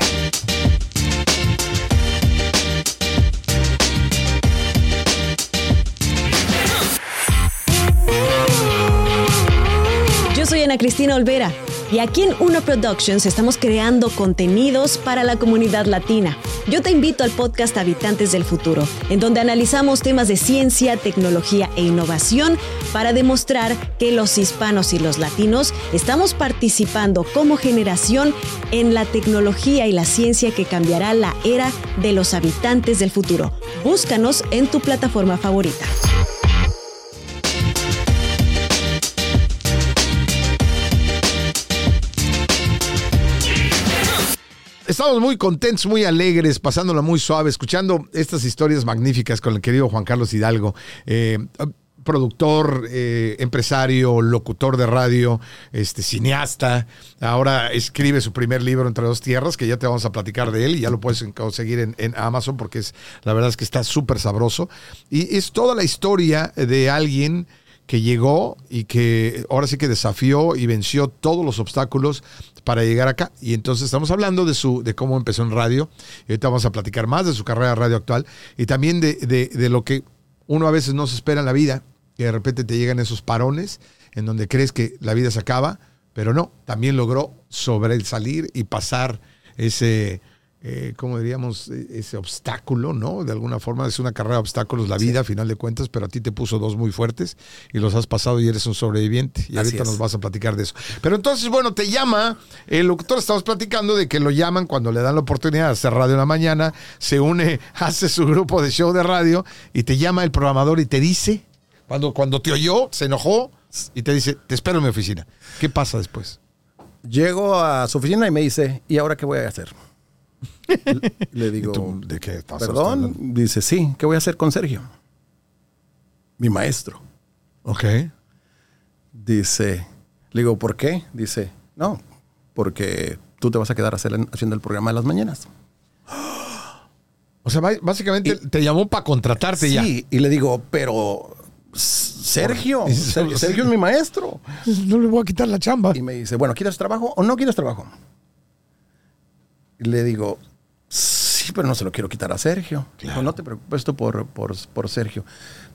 Yo soy Ana Cristina Olvera Y aquí en Uno Productions estamos creando contenidos para la comunidad latina. Yo te invito al podcast Habitantes del Futuro, en donde analizamos temas de ciencia, tecnología e innovación para demostrar que los hispanos y los latinos estamos participando como generación en la tecnología y la ciencia que cambiará la era de los habitantes del futuro. Búscanos en tu plataforma favorita. Estamos muy contentos, muy alegres, pasándola muy suave, escuchando estas historias magníficas con el querido Juan Carlos Hidalgo. Eh, productor, eh, empresario, locutor de radio, este, cineasta. Ahora escribe su primer libro Entre dos tierras, que ya te vamos a platicar de él y ya lo puedes conseguir en, en Amazon porque es, la verdad es que está súper sabroso. Y es toda la historia de alguien que llegó y que ahora sí que desafió y venció todos los obstáculos para llegar acá. Y entonces estamos hablando de su, de cómo empezó en radio. Y ahorita vamos a platicar más de su carrera radio actual y también de, de, de lo que uno a veces no se espera en la vida, que de repente te llegan esos parones en donde crees que la vida se acaba, pero no, también logró sobresalir y pasar ese, eh, ¿cómo diríamos? Ese obstáculo, ¿no? De alguna forma es una carrera de obstáculos la vida, a final de cuentas, pero a ti te puso dos muy fuertes y los has pasado y eres un sobreviviente. Y Así ahorita es. nos vas a platicar de eso. Pero entonces, bueno, te llama, el locutor, estamos platicando de que lo llaman cuando le dan la oportunidad de hacer radio en la mañana, se une, (laughs) hace su grupo de show de radio y te llama el programador y te dice, cuando, cuando te oyó, se enojó y te dice, te espero en mi oficina. ¿Qué pasa después? Llego a su oficina y me dice, ¿y ahora qué voy a hacer? Le- digo, tú de qué estás perdón. hablando? Dice, sí, ¿qué voy a hacer con Sergio? Mi maestro. Ok. Dice, le digo, ¿por qué? Dice, no, porque tú te vas a quedar hacer- haciendo el programa de las mañanas. (gasps) O sea, básicamente te llamó para contratarte ya. Sí, y le digo, pero Sergio, (laughs) Sergio es mi maestro. No le voy a quitar la chamba. Y me dice, bueno, ¿quieres trabajo o no quieres trabajo? Le digo, sí, pero no se lo quiero quitar a Sergio. Dijo, no te preocupes tú por, por, por Sergio.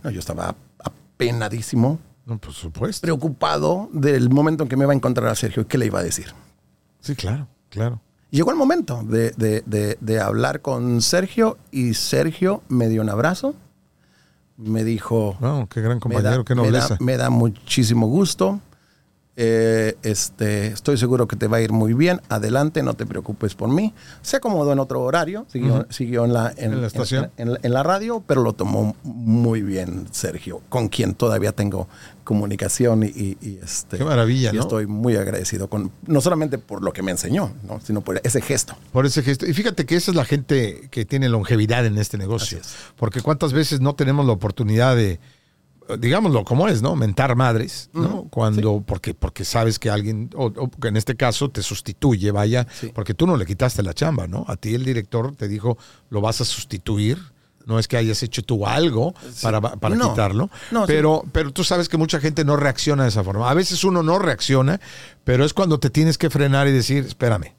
No, yo estaba apenadísimo, No, por supuesto. preocupado del momento en que me iba a encontrar a Sergio y qué le iba a decir. Sí, claro, claro. Llegó el momento de, de- de- de hablar con Sergio y Sergio me dio un abrazo. Me dijo, Wow, qué gran me compañero, da, qué me da- nobleza. me da muchísimo gusto. Eh, este, estoy seguro que te va a ir muy bien. Adelante, no te preocupes por mí. Se acomodó en otro horario, siguió, siguió en, la, En la estación. En, en la radio, pero lo tomó muy bien Sergio, con quien todavía tengo comunicación y, y- y, este, Qué maravilla, y ¿no? estoy muy agradecido con, no solamente por lo que me enseñó, ¿no? sino por ese gesto. Por ese gesto. Y fíjate que esa es la gente que tiene longevidad en este negocio. Es. Porque cuántas veces no tenemos la oportunidad de, digámoslo como es, ¿no? Mentar madres, ¿no? Cuando, porque, porque sabes que alguien, o, o que en este caso te sustituye, vaya, Sí. porque tú no le quitaste la chamba, ¿no? A ti el director te dijo, lo vas a sustituir. No es que hayas hecho tú algo para, para No. quitarlo, No, pero, pero tú sabes que mucha gente no reacciona de esa forma. A veces uno no reacciona, pero es cuando te tienes que frenar y decir, espérame,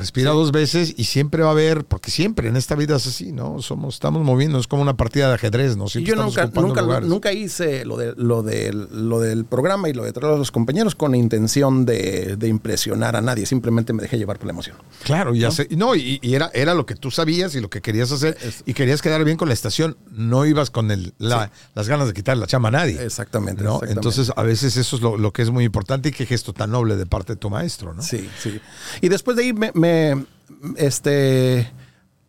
Respira dos veces y siempre va a haber, porque siempre en esta vida es así, ¿no? Somos, estamos moviendo, es como una partida de ajedrez, ¿no? Y Siempre yo estamos nunca, nunca, nunca hice lo, de, lo, del, lo del programa y lo de traer a los compañeros con intención de, de impresionar a nadie. Simplemente me dejé llevar por la emoción. Claro, ya sé. No, y, y era, era lo que tú sabías y lo que querías hacer y querías quedar bien con la estación. No ibas con el, la- las ganas de quitar la chamba a nadie. Exactamente. ¿no? exactamente. Entonces, a veces eso es lo, lo que es muy importante y qué gesto tan noble de parte de tu maestro, ¿no? Sí, sí. Y después de ahí me, me, este,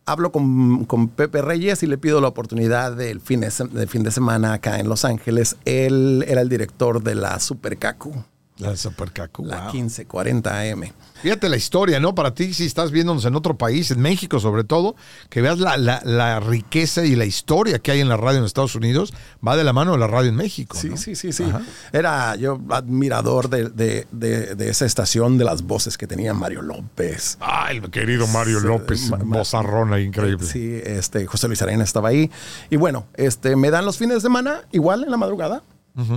hablo con, con Pepe Reyes y le pido la oportunidad del fin de, del fin de semana acá en Los Ángeles. Él era el director de la Super Cacu, La Super Cacu, la wow. 1540 AM. Fíjate la historia, ¿no? Para ti, si estás viéndonos en otro país, en México sobre todo, que veas la, la- la riqueza y la historia que hay en la radio en Estados Unidos, va de la mano de la radio en México. Sí, ¿no? sí, sí, sí. Ajá. Era yo admirador de, de- de- de esa estación, de las voces que tenía Mario López. Ay, el querido Mario Sí, López, ma- ma- bozarrona increíble. Sí, este, José Luis Arena estaba ahí. Y bueno, este, me dan los fines de semana, igual en la madrugada,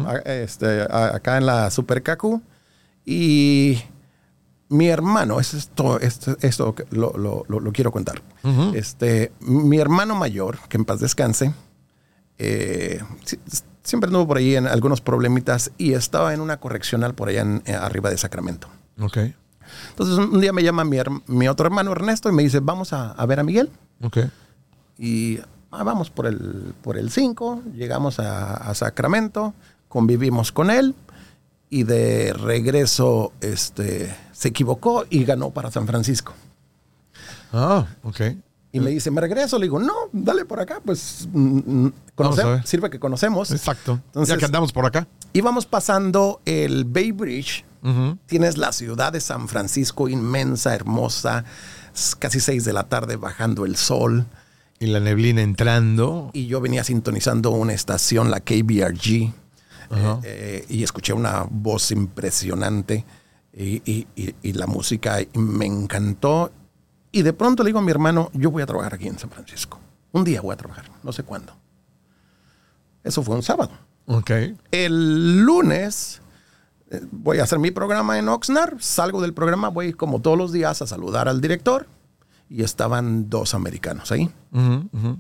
a- este, a- acá en la Super Cacu. Y mi hermano, es esto, esto, esto lo, lo- quiero contar. este, mi hermano mayor, que en paz descanse, eh, siempre anduvo por ahí en algunos problemitas y estaba en una correccional por allá en- eh, arriba de Sacramento. Ok, Entonces un día me llama mi, mi otro hermano Ernesto y me dice, vamos a, a ver a Miguel. ok. Y ah, vamos por el, por el 5, llegamos a, a Sacramento, convivimos con él y de regreso este, se equivocó y ganó para San Francisco. Ah, ok. Y me dice, me regreso. Le digo, no, dale por acá, pues mm, mm, Vamos a conoce- ver. sirve que conocemos. Exacto. Entonces- ya que andamos por acá. Íbamos pasando el Bay Bridge. Tienes la ciudad de San Francisco inmensa, hermosa, casi 6 de la tarde bajando el sol. Y la neblina entrando. Y yo venía sintonizando una estación, la KBRG, eh, eh, y escuché una voz impresionante y, y- y- y la música me encantó. Y de pronto le digo a mi hermano, yo voy a trabajar aquí en San Francisco. Un día voy a trabajar, no sé cuándo. Eso fue un sábado. Ok. El lunes eh, voy a hacer mi programa en Oxnard. Salgo del programa, voy como todos los días a saludar al director. Y estaban dos americanos ahí. Me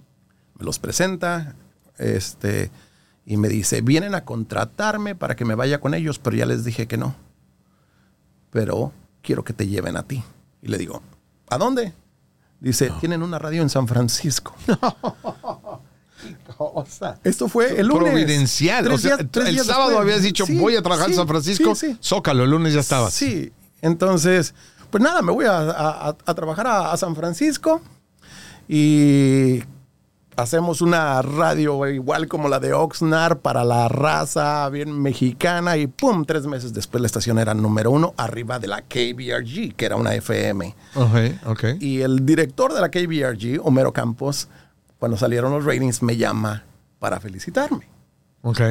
los presenta este, y me dice, vienen a contratarme para que me vaya con ellos, pero ya les dije que no. Pero quiero que te lleven a ti. Y le digo, ¿a dónde? Dice, tienen una radio en San Francisco. (laughs) Esto fue el lunes. Providencial. O sea, el sábado después. habías dicho, Sí, voy a trabajar en sí, San Francisco. sí, sí. Zócalo, el lunes ya estabas. Sí, entonces, pues nada, me voy a, a- a- a trabajar a, a San Francisco y hacemos una radio igual como la de Oxnard para la raza bien mexicana y pum, tres meses después la estación era número uno arriba de la KBRG, que era una FM. Ok, ok. Y el director de la KBRG, Homero Campos, cuando salieron los ratings, me llama para felicitarme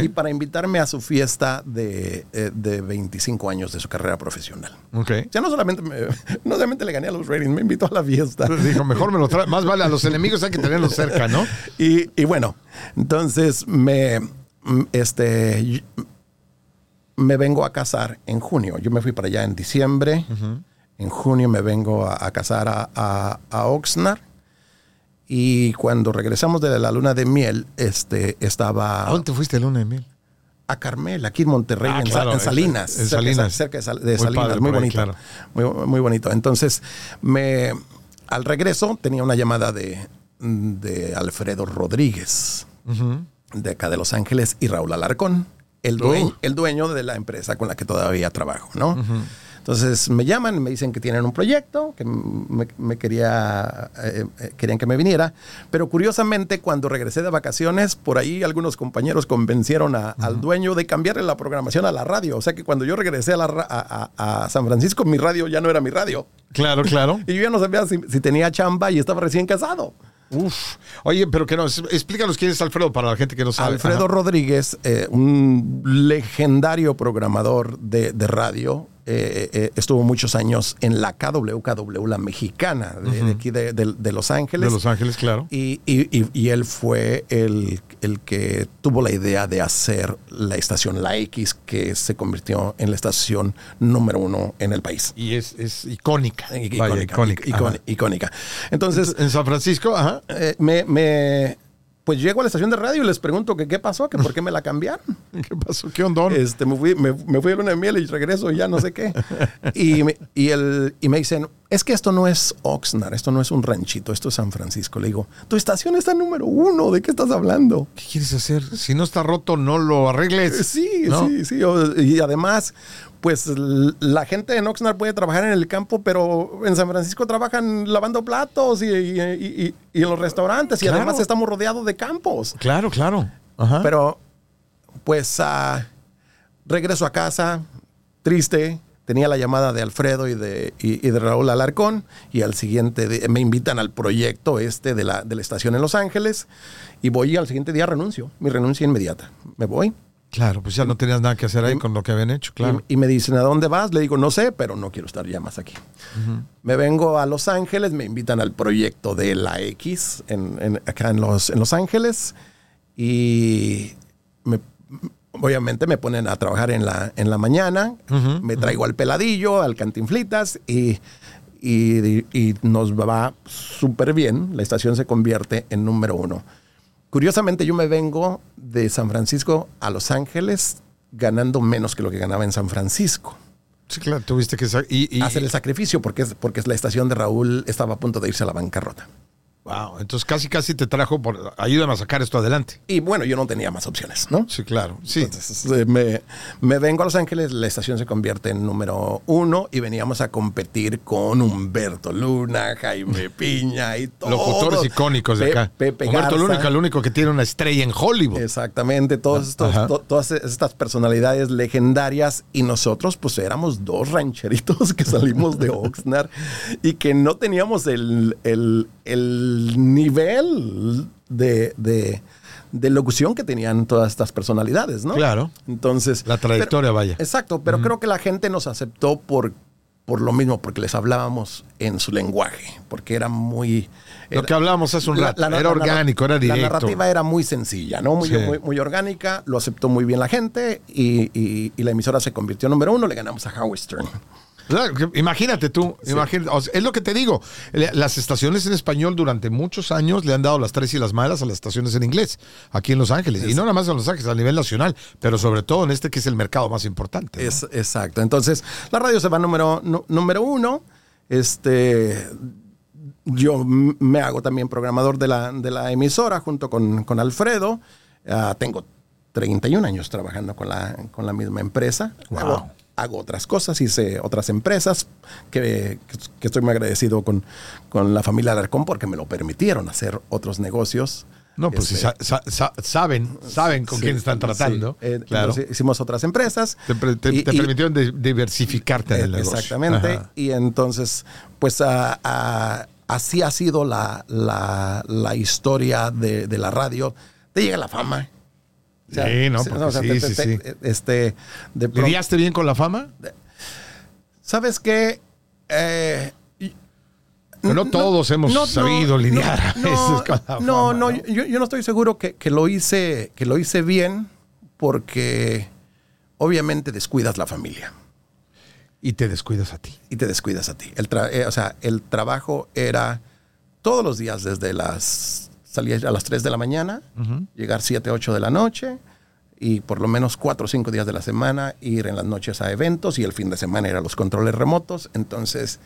y para invitarme a su fiesta de, eh, de 25 años de su carrera profesional. ok. Ya no solamente, me- (laughs) no solamente le gané a los ratings, me invitó a la fiesta. Entonces dijo, mejor me lo trae. Más vale a los enemigos hay que tenerlos cerca, ¿no? (laughs) Y, y bueno, entonces me, este, me vengo a casar en junio. Yo me fui para allá en diciembre. En junio me vengo a, a casar a, a, a Oxnard. Y cuando regresamos de la luna de miel, este, estaba ¿A dónde te fuiste el lunes, Emil? a Carmel, aquí en Monterrey, Ah, en, Sa- claro, en en- Salinas. en cerca de Salinas. Cerca de, Sal- de Muy Salinas, padre muy ahí, bonito. claro. Muy, muy bonito. Entonces, me, al regreso tenía una llamada de, de Alfredo Rodríguez, de acá de Los Ángeles, y Raúl Alarcón, el dueño, Uh. el dueño de la empresa con la que todavía trabajo, ¿no? Entonces me llaman, me dicen que tienen un proyecto, que me, me quería, eh, eh, querían que me viniera, pero curiosamente cuando regresé de vacaciones, por ahí algunos compañeros convencieron a- al dueño de cambiarle la programación a la radio. O sea que cuando yo regresé a, la a- a- a San Francisco, mi radio ya no era mi radio. Claro, claro. (laughs) Y yo ya no sabía si, si tenía chamba y estaba recién casado. Uf. Oye, pero que no, explícanos quién es Alfredo para la gente que no sabe. Alfredo Ajá. Rodríguez, eh, un legendario programador de, de radio, eh, eh, estuvo muchos años en la KWKW, la mexicana, de, de aquí de, de- de Los Ángeles. De Los Ángeles, claro. Y, y- y- y él fue el, el que tuvo la idea de hacer la estación La X, que se convirtió en la estación número uno en el país. Y es, es icónica. Icónica. Vaya, icónica. icónica, icónica. Entonces, En San Francisco, ajá. eh, me, me- pues llego a la estación de radio y les pregunto que qué pasó, que por qué me la cambiaron. (laughs) ¿Qué pasó? ¿Qué ondón? Este, me, fui, me, me fui a luna de miel y regreso y ya no sé qué. (laughs) Y me, y, el, y me dicen, es que esto no es Oxnard, esto no es un ranchito, esto es San Francisco. Le digo, tu estación está número uno, ¿de qué estás hablando? ¿Qué quieres hacer? Si no está roto, no lo arregles. Eh, Sí, ¿no? sí, sí. Y además, pues la gente en Oxnard puede trabajar en el campo, pero en San Francisco trabajan lavando platos y, y- y- y- y en los restaurantes. Y Claro. además estamos rodeados de campos. Claro, claro. Ajá. Pero, pues, ah, regreso a casa, triste. Tenía la llamada de Alfredo y de, y, y de Raúl Alarcón. Y al siguiente día me invitan al proyecto este de la, de la estación en Los Ángeles. Y voy y al siguiente día renuncio. Mi renuncia inmediata. Me voy. Claro, pues ya no tenías nada que hacer ahí con lo que habían hecho, claro. Y, y me dicen, ¿a dónde vas? Le digo, no sé, pero no quiero estar ya más aquí. Me vengo a Los Ángeles, me invitan al proyecto de la X en, en- acá en Los, en Los Ángeles y me- obviamente me ponen a trabajar en la, en la mañana, me traigo al peladillo, al cantinflitas y, y, y nos va súper bien. La estación se convierte en número uno. Curiosamente yo me vengo de San Francisco a Los Ángeles ganando menos que lo que ganaba en San Francisco. Sí, claro, tuviste que y, y- Hacer el sacrificio porque, es- porque la estación de Raúl estaba a punto de irse a la bancarrota. Wow, entonces casi casi te trajo por ayúdame a sacar esto adelante. Y bueno, yo no tenía más opciones, ¿no? Sí, claro. Sí. Entonces, eh, me, me vengo a Los Ángeles, la estación se convierte en número uno y veníamos a competir con Humberto Luna, Jaime (laughs) Piña y todos. Locutores icónicos de Pe- acá. Pepe Humberto Garza. Luna, el único que tiene una estrella en Hollywood. Exactamente, todos estos- Ajá. to- todas estas personalidades legendarias y nosotros pues éramos dos rancheritos (laughs) que salimos de (laughs) Oxnard y que no teníamos el, el- el nivel de, de- de locución que tenían todas estas personalidades, ¿no? Claro. Entonces... La trayectoria, pero- vaya. Exacto, pero creo que la gente nos aceptó por, por lo mismo, porque les hablábamos en su lenguaje, porque era muy... Lo que hablábamos hace un la- rato, la- era la- orgánico, era La directo. narrativa era muy sencilla, ¿no? Muy, Sí. muy, muy orgánica, lo aceptó muy bien la gente y, y- y la emisora se convirtió en número uno, le ganamos a Howard Stern. Imagínate tú, imagínate, o sea, es lo que te digo. Las estaciones en español durante muchos años le han dado las tres y las malas a las estaciones en inglés, aquí en Los Ángeles. Y no nada más en Los Ángeles, a nivel nacional, pero sobre todo en este que es el mercado más importante. ¿no? Es, exacto. Entonces, la radio se va número, número uno. Este, yo me hago también programador de la, de la emisora junto con, con Alfredo. Ah, tengo 31 años trabajando con la, con la misma empresa. Wow. Hago, hago otras cosas, hice otras empresas que, que estoy muy agradecido con, con la familia Alarcón porque me lo permitieron hacer otros negocios. No, pues Este, si sa- sa- sa- saben, saben con sí, quién están tratando. sí. Eh, claro. entonces hicimos otras empresas. Te, te- Y- te y- permitieron diversificarte en el eh, negocio. Exactamente. Ajá. Y entonces, pues ah, así ha sido la, la- la historia de, de la radio. Te llega la fama. Sea, Sí, no, o sea, sí, te- sí, te- sí. te- Este, de ¿Lidiaste bien con la fama? ¿Sabes qué? Eh, no todos hemos no, sabido no, lidiar a no, (laughs) veces con la no, fama, no, Yo, yo no estoy seguro que, que lo hice, que lo hice bien porque obviamente descuidas la familia. Y te descuidas a ti. y te descuidas a ti. El tra- eh, o sea, el trabajo era todos los días desde las... Salía a las 3 de la mañana, llegar 7, 8 de la noche y por lo menos 4 o 5 días de la semana ir en las noches a eventos y el fin de semana ir a los controles remotos. Entonces,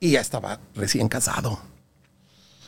y ya estaba recién casado.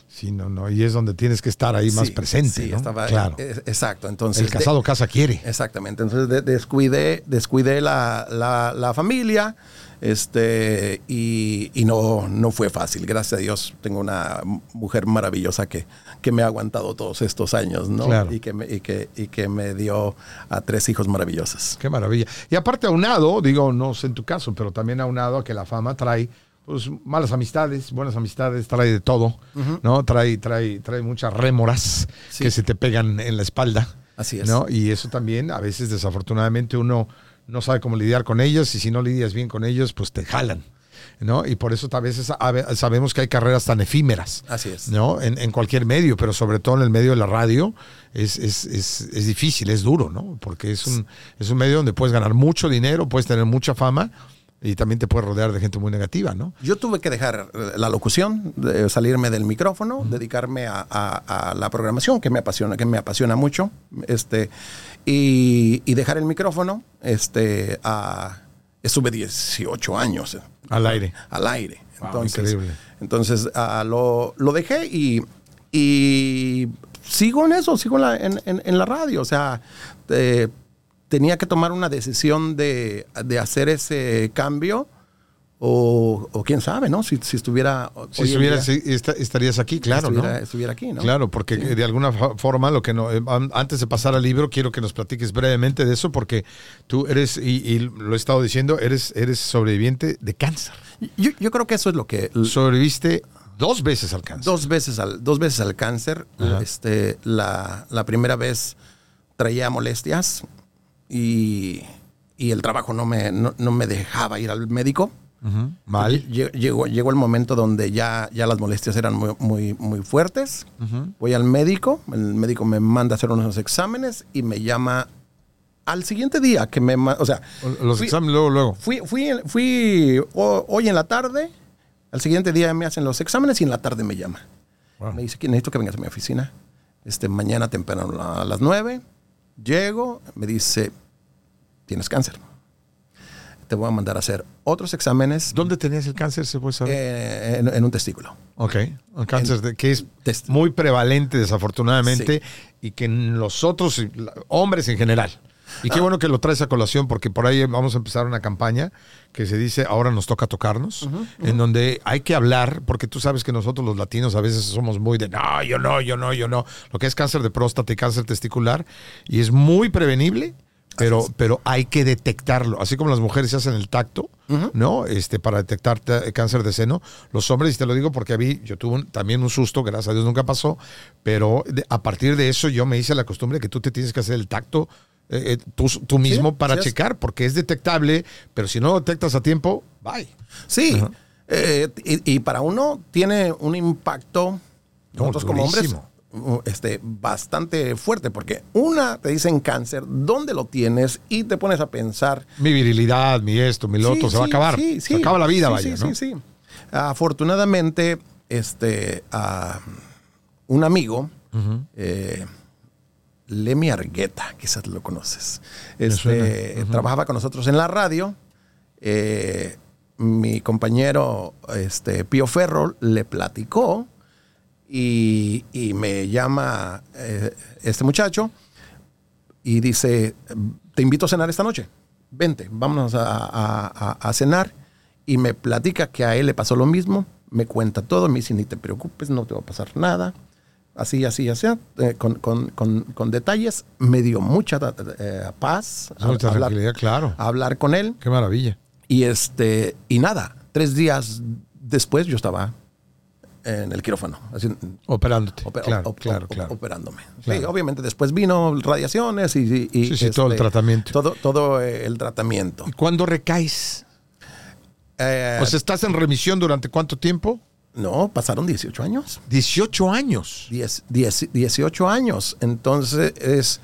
Sí, no, no. Y es donde tienes que estar ahí más Sí, presente. sí, ¿no? estaba, claro. eh, exacto. Entonces, el casado casa quiere. Exactamente. Entonces de- descuidé, descuidé la, la- la familia este, y, y no, no fue fácil. Gracias a Dios tengo una mujer maravillosa que, que me ha aguantado todos estos años, ¿no? Claro. Y, que me, y, que, y que me dio a tres hijos maravillosos. Qué maravilla. Y aparte aunado, digo, no sé en tu caso, pero también aunado a que la fama trae pues, malas amistades, buenas amistades, trae de todo, ¿no? Trae, trae, trae muchas rémoras Sí. que se te pegan en la espalda. Así es. ¿no? Y eso también, a veces desafortunadamente uno no sabe cómo lidiar con ellos y si no lidias bien con ellos, pues te jalan. ¿no? Y por eso a veces sabemos que hay carreras tan efímeras. Así es. ¿no? En, en cualquier medio, pero sobre todo en el medio de la radio, es, es, es, es difícil, es duro, ¿no? Porque es un, es un medio donde puedes ganar mucho dinero, puedes tener mucha fama y también te puedes rodear de gente muy negativa, ¿no? Yo tuve que dejar eh, la locución, de salirme del micrófono, dedicarme a, a- a la programación que me apasiona, que me apasiona mucho, este, y, y dejar el micrófono. Este, a- estuve 18 años Al aire. al aire. Wow, Entonces, increíble. entonces ah, lo, lo dejé y, y sigo en eso, sigo en la, en, en- en la radio. O sea, eh, tenía que tomar una decisión de, de hacer ese cambio. O, o quién sabe, ¿no? Si, si estuviera. Si día, esta- estarías aquí, claro, estuviera, ¿no? estuviera aquí, ¿no? Claro, porque de alguna forma, lo que no, eh, an- antes de pasar al libro, quiero que nos platiques brevemente de eso, porque tú eres, y, y lo he estado diciendo, eres, eres sobreviviente de cáncer. Yo, yo creo que eso es lo que. Sobreviviste dos veces al cáncer. Dos veces al, dos veces al cáncer. Ajá. Este, la, la primera vez traía molestias y, y el trabajo no me, no, no me dejaba ir al médico. Mal. Llegó, llegó el momento donde ya, ya las molestias eran muy, muy, muy fuertes. Voy al médico, el médico me manda a hacer unos exámenes y me llama al siguiente día que me... O sea, Los fui- exámenes luego, luego. Fui, fui, fui ho- hoy en la tarde, al siguiente día me hacen los exámenes y en la tarde me llama. Wow. Me dice que necesito que vengas a mi oficina. este, mañana temprano a las 9. Llego, me dice, tienes cáncer. Te voy a mandar a hacer otros exámenes ¿Dónde tenías el cáncer, se puede saber? eh, en, en un testículo. ok, un cáncer de- que es test- muy prevalente, desafortunadamente, y que en los otros hombres en general. Y Ah. qué bueno que lo traes a colación, porque por ahí vamos a empezar una campaña que se dice Ahora nos toca tocarnos, en donde hay que hablar, porque tú sabes que nosotros los latinos a veces somos muy de no, yo no, yo no, yo no. Lo que es cáncer de próstata y cáncer testicular, y es muy prevenible. Pero, pero hay que detectarlo. Así como las mujeres se hacen el tacto, ¿no? Este, para detectar te- cáncer de seno. Los hombres, y te lo digo porque a mí, yo tuve un- también un susto, gracias a Dios nunca pasó, pero de- a partir de eso yo me hice la costumbre que tú te tienes que hacer el tacto eh, eh, tú, tú mismo para sí checar, porque es detectable, pero si no lo detectas a tiempo, bye. Sí, eh, y, y para uno tiene un impacto, nosotros como hombres, este, bastante fuerte, porque una, te dicen cáncer, ¿dónde lo tienes? Y te pones a pensar... Mi virilidad, mi esto, mi lo otro, Sí, se va a acabar. sí, Se sí. acaba la vida, vaya, sí, ¿no? sí, sí. Afortunadamente, este, un amigo, eh, Lemmy Argueta, quizás lo conoces, este, trabajaba con nosotros en la radio. eh, mi compañero este, Pío Ferro le platicó y, y me llama eh, este muchacho y dice, te invito a cenar esta noche. Vente, vámonos a, a- a- a cenar. Y me platica que a él le pasó lo mismo. Me cuenta todo. Me dice, ni te preocupes, no te va a pasar nada. Así, así, así, eh, con, con- con- con detalles. Me dio mucha eh, paz Mucha hablar, tranquilidad, claro. hablar con él. Qué maravilla. Y, este, y nada, tres días después yo estaba en el quirófano. así, Operándote. Oper- claro, op- claro, op- claro. Operándome. Claro. Sí, obviamente después vino radiaciones y... y- y, Sí, sí, todo el tratamiento. Todo, todo eh, el tratamiento. ¿Y cuándo recaes? Eh, O sea, ¿estás en remisión durante cuánto tiempo? no, pasaron 18 años. 18 años. 10, 10, 18 años. Entonces, es,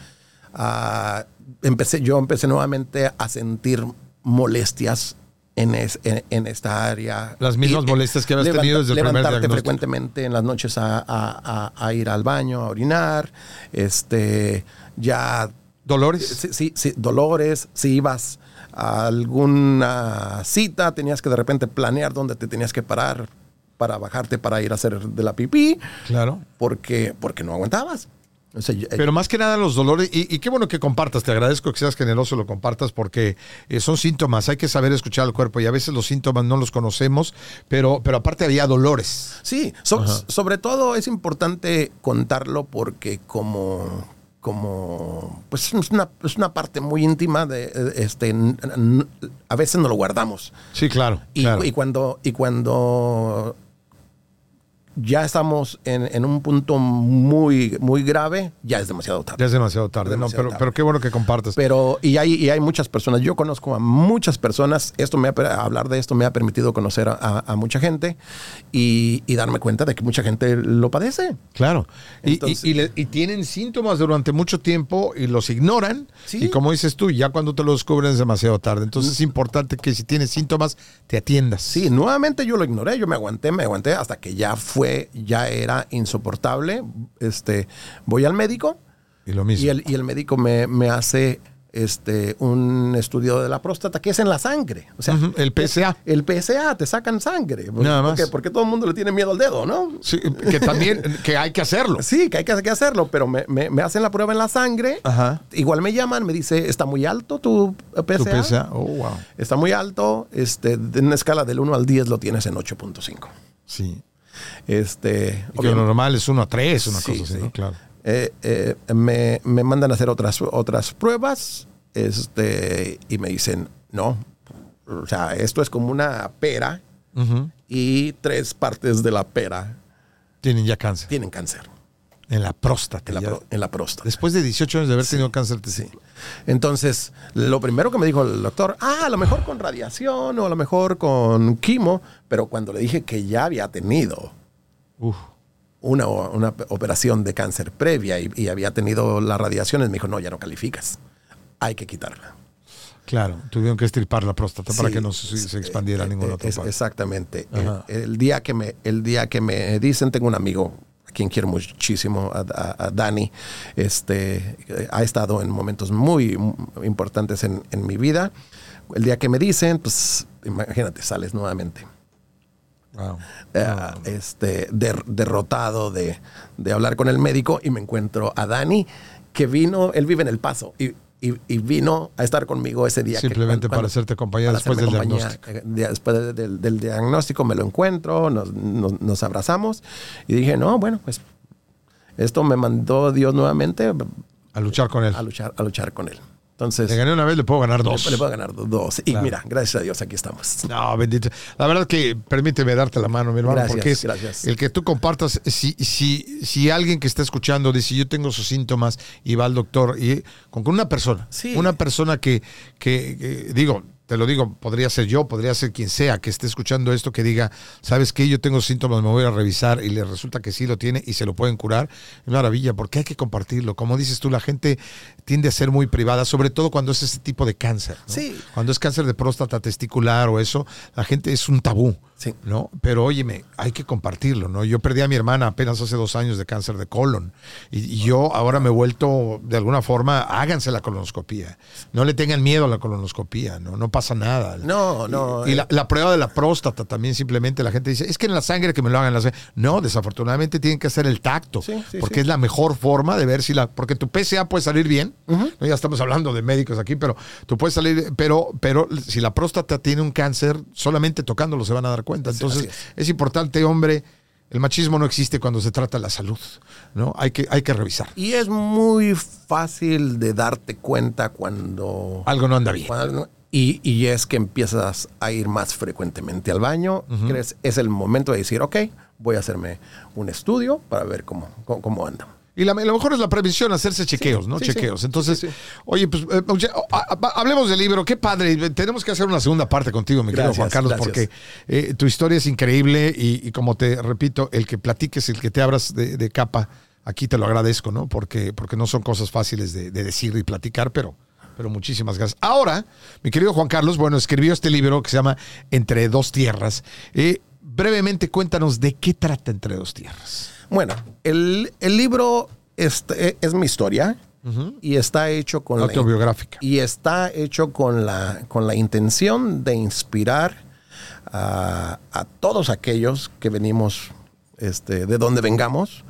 ah, empecé, yo empecé nuevamente a sentir molestias en, es- en, en esta área. Las mismas Y, eh, molestias que habías tenido desde el primer Levantarte frecuentemente en las noches a, a- a- a ir al baño, a orinar. Este, ya ¿Dolores? sí, sí, sí, dolores, si ibas a alguna cita, tenías que de repente planear dónde te tenías que parar para bajarte para ir a hacer de la pipí, Claro. porque, porque no aguantabas. O sea, yo- Pero más que nada los dolores, y, y qué bueno que compartas, te agradezco que seas generoso y lo compartas porque eh, son síntomas, hay que saber escuchar al cuerpo y a veces los síntomas no los conocemos, pero, pero aparte había dolores. sí, so- sobre todo es importante contarlo porque como, como pues es una, es una parte muy íntima de eh, este a veces no lo guardamos. Sí, claro. Y, claro. y cuando, y cuando ya estamos en, en un punto muy, muy grave, ya es demasiado tarde. ya es demasiado tarde, Es no, demasiado pero, tarde. pero qué bueno que compartas. Pero, y hay, y hay muchas personas, yo conozco a muchas personas, esto me ha, hablar de esto me ha permitido conocer a, a- a mucha gente y, y darme cuenta de que mucha gente lo padece. Claro. Y- y- Entonces- y, le- y tienen síntomas durante mucho tiempo y los ignoran. Sí. Y como dices tú, ya cuando te lo descubren es demasiado tarde. Entonces es importante que si tienes síntomas, te atiendas. Sí, nuevamente yo lo ignoré, yo me aguanté, me aguanté hasta que ya fue, ya era insoportable. Este, voy al médico Y lo mismo. y el, y el médico me, me hace este, un estudio de la próstata que es en la sangre. O sea, Ujú, el PSA. El PSA, te sacan sangre. Nada más. Porque, porque todo el mundo le tiene miedo al dedo, ¿no? Sí, que también que hay que hacerlo. Sí, que hay que, que hacerlo, pero me, me- me hacen la prueba en la sangre. Ajá. Igual me llaman, me dice, está muy alto tu PSA. Tu PSA. Oh, wow. Está muy alto. Este, en una escala del 1 al 10 lo tienes en 8.5. Sí. Este, que lo normal es uno a tres, una Sí, cosa así, sí. ¿no? Claro. eh, eh, me, me mandan a hacer otras, otras pruebas este, y me dicen, no, o sea, esto es como una pera y tres partes de la pera Tienen ya cáncer. tienen cáncer En la próstata. en la, en próstata. Después de 18 años de haber tenido cáncer. te- Sí. Entonces, lo primero que me dijo el doctor, ah, a lo mejor con radiación o a lo mejor con quimo, pero cuando le dije que ya había tenido Uf. una, una operación de cáncer previa y, y había tenido las radiaciones, me dijo, no, ya no calificas, hay que quitarla. Claro, tuvieron que estirpar la próstata para que no se, se expandiera eh, ninguna eh, otra parte. Exactamente. El día que me, el día que me dicen, tengo un amigo quien quiero muchísimo, a, Dani, este, ha estado en momentos muy importantes en, en mi vida. El día que me dicen, pues imagínate, sales nuevamente. Eh, este, derrotado de, de, hablar con el médico y me encuentro a Dani, que vino, él vive en El Paso y, y, vino a estar conmigo ese día. Simplemente para hacerte compañía después del diagnóstico. Eh, después del, diagnóstico me lo encuentro, nos, nos, abrazamos y dije, no, bueno, pues esto me mandó Dios nuevamente. A luchar con él. A luchar, a luchar con él. Entonces, le gané una vez, le puedo ganar dos. Le, puedo ganar dos. Y mira, gracias a Dios, aquí estamos. No, bendito. La verdad que permíteme darte la mano, mi hermano, porque es el que tú compartas. Si, si, si alguien que está escuchando dice, yo tengo sus síntomas y va al doctor, y con, una persona, una persona que, que digo, te lo digo, podría ser yo, podría ser quien sea que esté escuchando esto que diga, ¿sabes qué? Yo tengo síntomas, me voy a revisar y le resulta que sí lo tiene y se lo pueden curar. Es maravilla, porque hay que compartirlo. Como dices tú, la gente tiende a ser muy privada, sobre todo cuando es ese tipo de cáncer. Sí. Cuando es cáncer de próstata testicular o eso, la gente es un tabú. Sí. ¿no? Pero óyeme, hay que compartirlo, ¿no? Yo perdí a mi hermana apenas hace dos años de cáncer de colon y, yo ahora me he vuelto, de alguna forma, háganse la colonoscopía. No le tengan miedo a la colonoscopía, ¿no? No pasa nada. No, no. Y, eh. la, prueba de la próstata también simplemente la gente dice, es que en la sangre que me lo hagan la sangre. No, desafortunadamente tienen que hacer el tacto, porque es la mejor forma de ver si la, porque tu PSA puede salir bien, ya estamos hablando de médicos aquí, pero tú puedes salir, pero, pero si la próstata tiene un cáncer, solamente tocándolo se van a dar cuenta. Entonces, es. importante, hombre. El machismo no existe cuando se trata la salud, ¿no? Hay que, hay que revisar. Y es muy fácil de darte cuenta cuando... Algo no anda bien. y, y, es que empiezas a ir más frecuentemente al baño. crees, es el momento de decir, ok, voy a hacerme un estudio para ver cómo, cómo, cómo anda. Y lo mejor es la prevención, hacerse chequeos, ¿no? chequeos. Entonces, oye, pues eh, hablemos del libro. Qué padre. Tenemos que hacer una segunda parte contigo, mi querido Juan Carlos, porque eh, tu historia es increíble y, como te repito, el que platiques, el que te abras de, capa, aquí te lo agradezco, ¿no? Porque, porque no son cosas fáciles de, decir y platicar, pero, pero muchísimas gracias. Ahora, mi querido Juan Carlos, bueno, escribió este libro que se llama Entre dos tierras. Eh, brevemente, cuéntanos de qué trata Entre dos tierras. Bueno, el, libro este, es, mi historia y está hecho con autobiográfica. y está hecho con la con la intención de inspirar a, todos aquellos que venimos este, de donde vengamos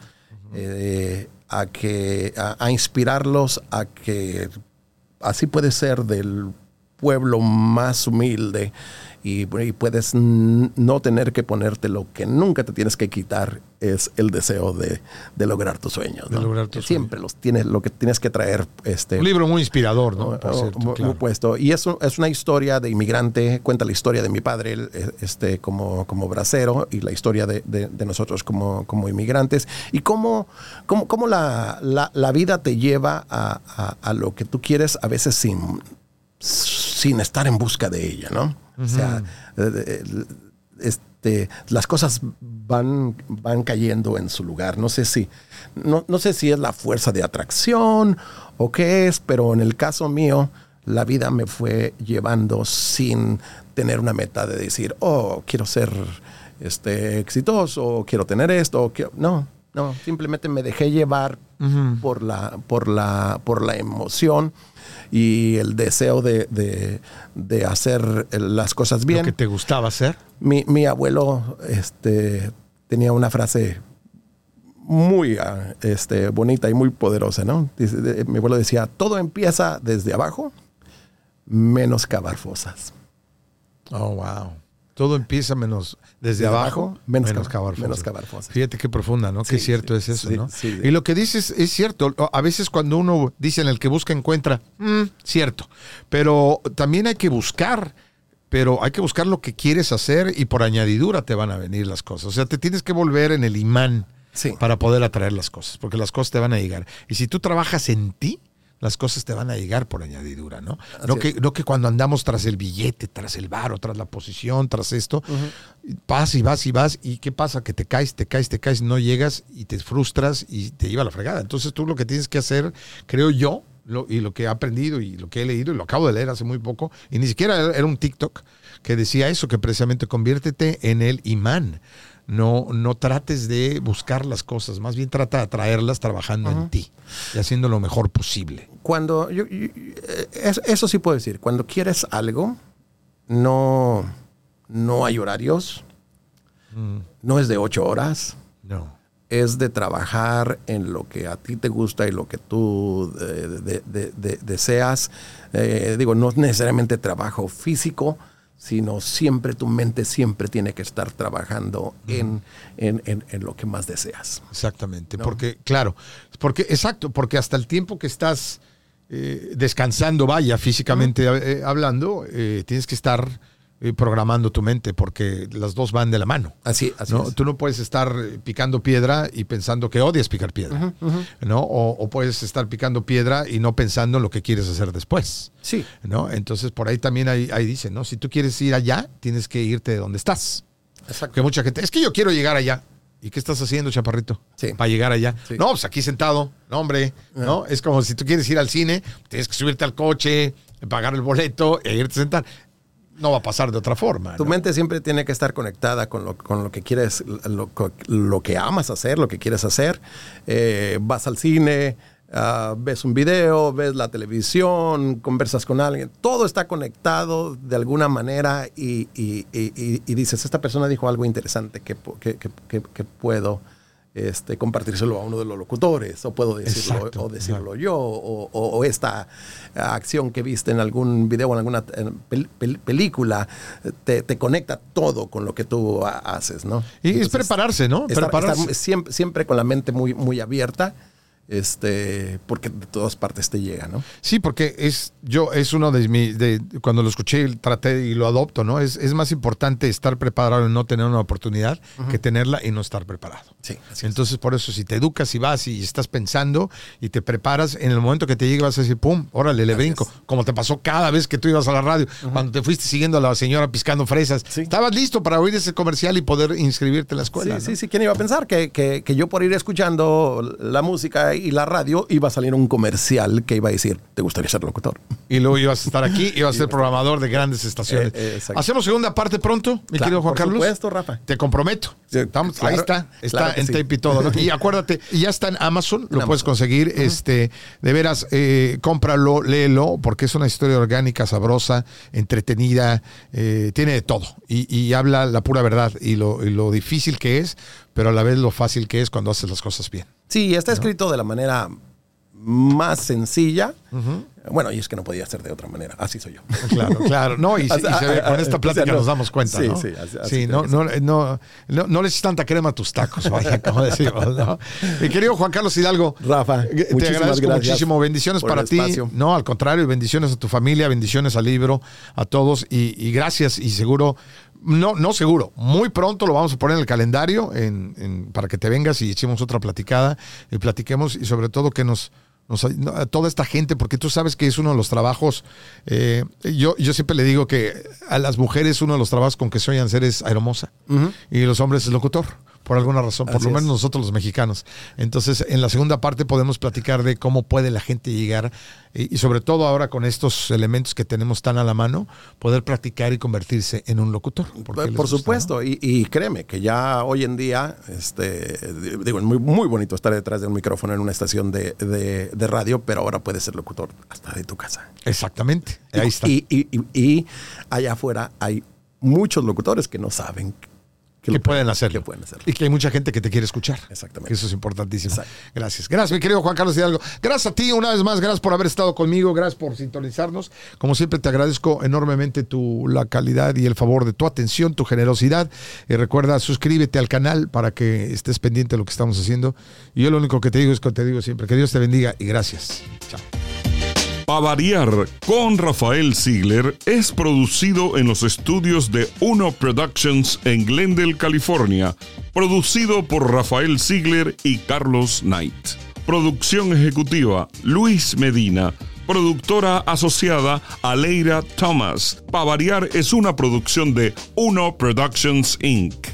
eh, a que a inspirarlos a que así puede ser del pueblo más humilde y, puedes no tener que ponerte lo que nunca te tienes que quitar es el deseo de, lograr tus sueños. Siempre los tienes, lo que tienes que traer. Este, Un libro muy inspirador, ¿no? muy, puesto. Y eso es una historia de inmigrante, cuenta la historia de mi padre este, como, como bracero y la historia de, nosotros como, como inmigrantes y cómo, cómo, cómo la, la, vida te lleva a, a, lo que tú quieres a veces sin, sin estar en busca de ella, ¿no? O sea, eh, eh, este, las cosas van, van cayendo en su lugar. No sé si, no, no sé si es la fuerza de atracción o qué es, pero en el caso mío, la vida me fue llevando sin tener una meta de decir, oh, quiero ser este, exitoso, quiero tener esto, no, no, simplemente me dejé llevar por, la, por, la, por la emoción y el deseo de, hacer las cosas bien. ¿Lo que te gustaba hacer? Mi, abuelo este, tenía una frase muy ah, este, bonita y muy poderosa, ¿no? mi abuelo decía, todo empieza desde abajo, menos cavar fosas. Oh, wow. Todo empieza menos desde, abajo, menos, cavar, fosas. Fíjate qué profunda, ¿no? qué cierto es eso, ¿no? y lo que dices es cierto. A veces cuando uno dice en el que busca encuentra, mm, cierto. Pero también hay que buscar pero hay que buscar lo que quieres hacer y por añadidura te van a venir las cosas. O sea, te tienes que volver en el imán para poder atraer las cosas, porque las cosas te van a llegar. Y si tú trabajas en ti, las cosas te van a llegar por añadidura, ¿no? No que, no que, cuando andamos tras el billete, tras el varo, tras la posición, tras esto, vas y vas y vas, y ¿qué pasa? Que te caes, te caes, te caes, no llegas y te frustras y te lleva la fregada. Entonces tú lo que tienes que hacer, creo yo, y lo que he aprendido y lo que he leído, y lo acabo de leer hace muy poco, y ni siquiera era un TikTok que decía eso, que precisamente conviértete en el imán no, no trates de buscar las cosas, más bien trata de atraerlas trabajando en ti y haciendo lo mejor posible. Cuando, yo, yo- eh, eso, eso sí puedo decir, cuando quieres algo, no, no hay horarios, no es de ocho horas, No. es de trabajar en lo que a ti te gusta y lo que tú eh, de- de- de- deseas. Eh, digo, no es necesariamente trabajo físico, sino siempre tu mente siempre tiene que estar trabajando en, en- en- en lo que más deseas. Exactamente, porque, claro, porque, exacto, porque hasta el tiempo que estás eh, descansando, vaya, físicamente eh, hablando, eh, tienes que estar programando tu mente, porque las dos van de la mano. Así, así ¿no? es. Tú no puedes estar eh, picando piedra y pensando que odias picar piedra, ¿no? O, o puedes estar picando piedra y no pensando en lo que quieres hacer después, Sí. ¿no? Entonces, por ahí también ahí, ahí dicen, ¿no? Si tú quieres ir allá, tienes que irte de donde estás. Exacto. Que mucha gente, es que yo quiero llegar allá. ¿Y qué estás haciendo, chaparrito? Sí. Para llegar allá. Sí. No, pues aquí sentado. No, hombre. ¿No? Es como si tú quieres ir al cine, tienes que subirte al coche, pagar el boleto e irte a sentar. No va a pasar de otra forma. Tu ¿no? mente siempre tiene que estar conectada con lo, con lo que quieres, lo, lo que amas hacer, lo que quieres hacer. Eh, vas al cine, ah, ves un video, ves la televisión, conversas con alguien. Todo está conectado de alguna manera y, y- y- y- dices, esta persona dijo algo interesante que- que- que puedo este, compartírselo a uno de los locutores, o puedo decirlo, Exacto, o decirlo yo, o, o- o esta acción que viste en algún video o en alguna pel- pel- película, te, te conecta todo con lo que tú ha- haces, ¿no? Y es prepararse, ¿no? estar- prepararse. estar siempre, siempre con la mente muy, muy abierta, este, porque de todas partes te llega, ¿no? Sí, porque es yo es uno de mis de, cuando lo escuché traté y lo adopto, ¿no? Es, es más importante estar preparado y no tener una oportunidad que tenerla y no estar preparado. Sí, así es. Entonces, por eso, si te educas y vas y estás pensando y te preparas, en el momento que te llegue vas a decir, pum, órale, le brinco. Como te pasó cada vez que tú ibas a la radio, cuando te fuiste siguiendo a la señora piscando fresas. Sí. Estabas listo para oír ese comercial y poder inscribirte en la escuela. sí, ¿no? sí, sí. ¿Quién iba a pensar que, que- que yo por ir escuchando la música y la radio iba a salir un comercial que iba a decir, ¿te gustaría ser locutor? Y luego ibas a estar aquí, ibas a (laughs) ser programador de grandes estaciones. Eh, eh. ¿Hacemos segunda parte pronto, mi Claro, querido Juan por Carlos? supuesto, Rafa. Te comprometo. Sí, Estamos- claro, ahí está, está claro en sí. tape y todo. ¿no? Y (laughs) acuérdate, ya está en Amazon, lo puedes Amazon. conseguir. este De veras, eh, cómpralo, léelo, porque es una historia orgánica, sabrosa, entretenida, eh, tiene de todo. Y, y habla la pura verdad y lo, y lo difícil que es, pero a la vez lo fácil que es cuando haces las cosas bien. Sí, está escrito de la manera más sencilla. Bueno, y es que no podía ser de otra manera. Así soy yo. (laughs) Claro, claro. No, y, (laughs) y se ve, con esta O sea, plática no. nos damos cuenta, Sí, ¿no? sí, así- así Sí, no, no, no, no, no le eches tanta crema a tus tacos, vaya, (laughs) como decimos, ¿no? Mi querido Juan Carlos Hidalgo. Rafa, te muchísimas agradezco gracias muchísimo. Bendiciones para ti. No, al contrario, bendiciones a tu familia, bendiciones al libro, a todos y, y gracias y seguro. No, no seguro. Muy pronto lo vamos a poner en el calendario en- en- para que te vengas y echemos otra platicada y platiquemos y sobre todo que nos, nos no, a toda esta gente, porque tú sabes que es uno de los trabajos. eh, yo, yo siempre le digo que a las mujeres uno de los trabajos con que sueñan ser es aeromosa y los hombres es locutor. Por alguna razón, por Así lo menos es. nosotros los mexicanos. Entonces, en la segunda parte podemos platicar de cómo puede la gente llegar y, y sobre todo ahora con estos elementos que tenemos tan a la mano, poder practicar y convertirse en un locutor. porque Por, gusta, supuesto, y, y créeme que ya hoy en día, este, digo, es muy, muy bonito estar detrás de un micrófono en una estación de, de- de radio, pero ahora puedes ser locutor hasta de tu casa. Exactamente. Ahí está. Y, y- y- y allá afuera hay muchos locutores que no saben que pueden hacerlo. Que pueden hacerlo. Y que hay mucha gente que te quiere escuchar. Exactamente. Que eso es importantísimo. Exacto. Gracias. Gracias, mi querido Juan Carlos Hidalgo. Gracias a ti una vez más. Gracias por haber estado conmigo. Gracias por sintonizarnos. Como siempre, te agradezco enormemente tu, la calidad y el favor de tu atención, tu generosidad. Y recuerda, suscríbete al canal para que estés pendiente de lo que estamos haciendo. Y yo lo único que te digo es que te digo siempre, que Dios te bendiga y gracias. Chao. Pa' variar con Rafael Ziegler es producido en los estudios de Uno Productions en Glendale, California. Producido por Rafael Ziegler y Carlos Knight. Producción ejecutiva Luis Medina. Productora asociada Aleira Thomas. Pa' variar es una producción de Uno Productions Inc.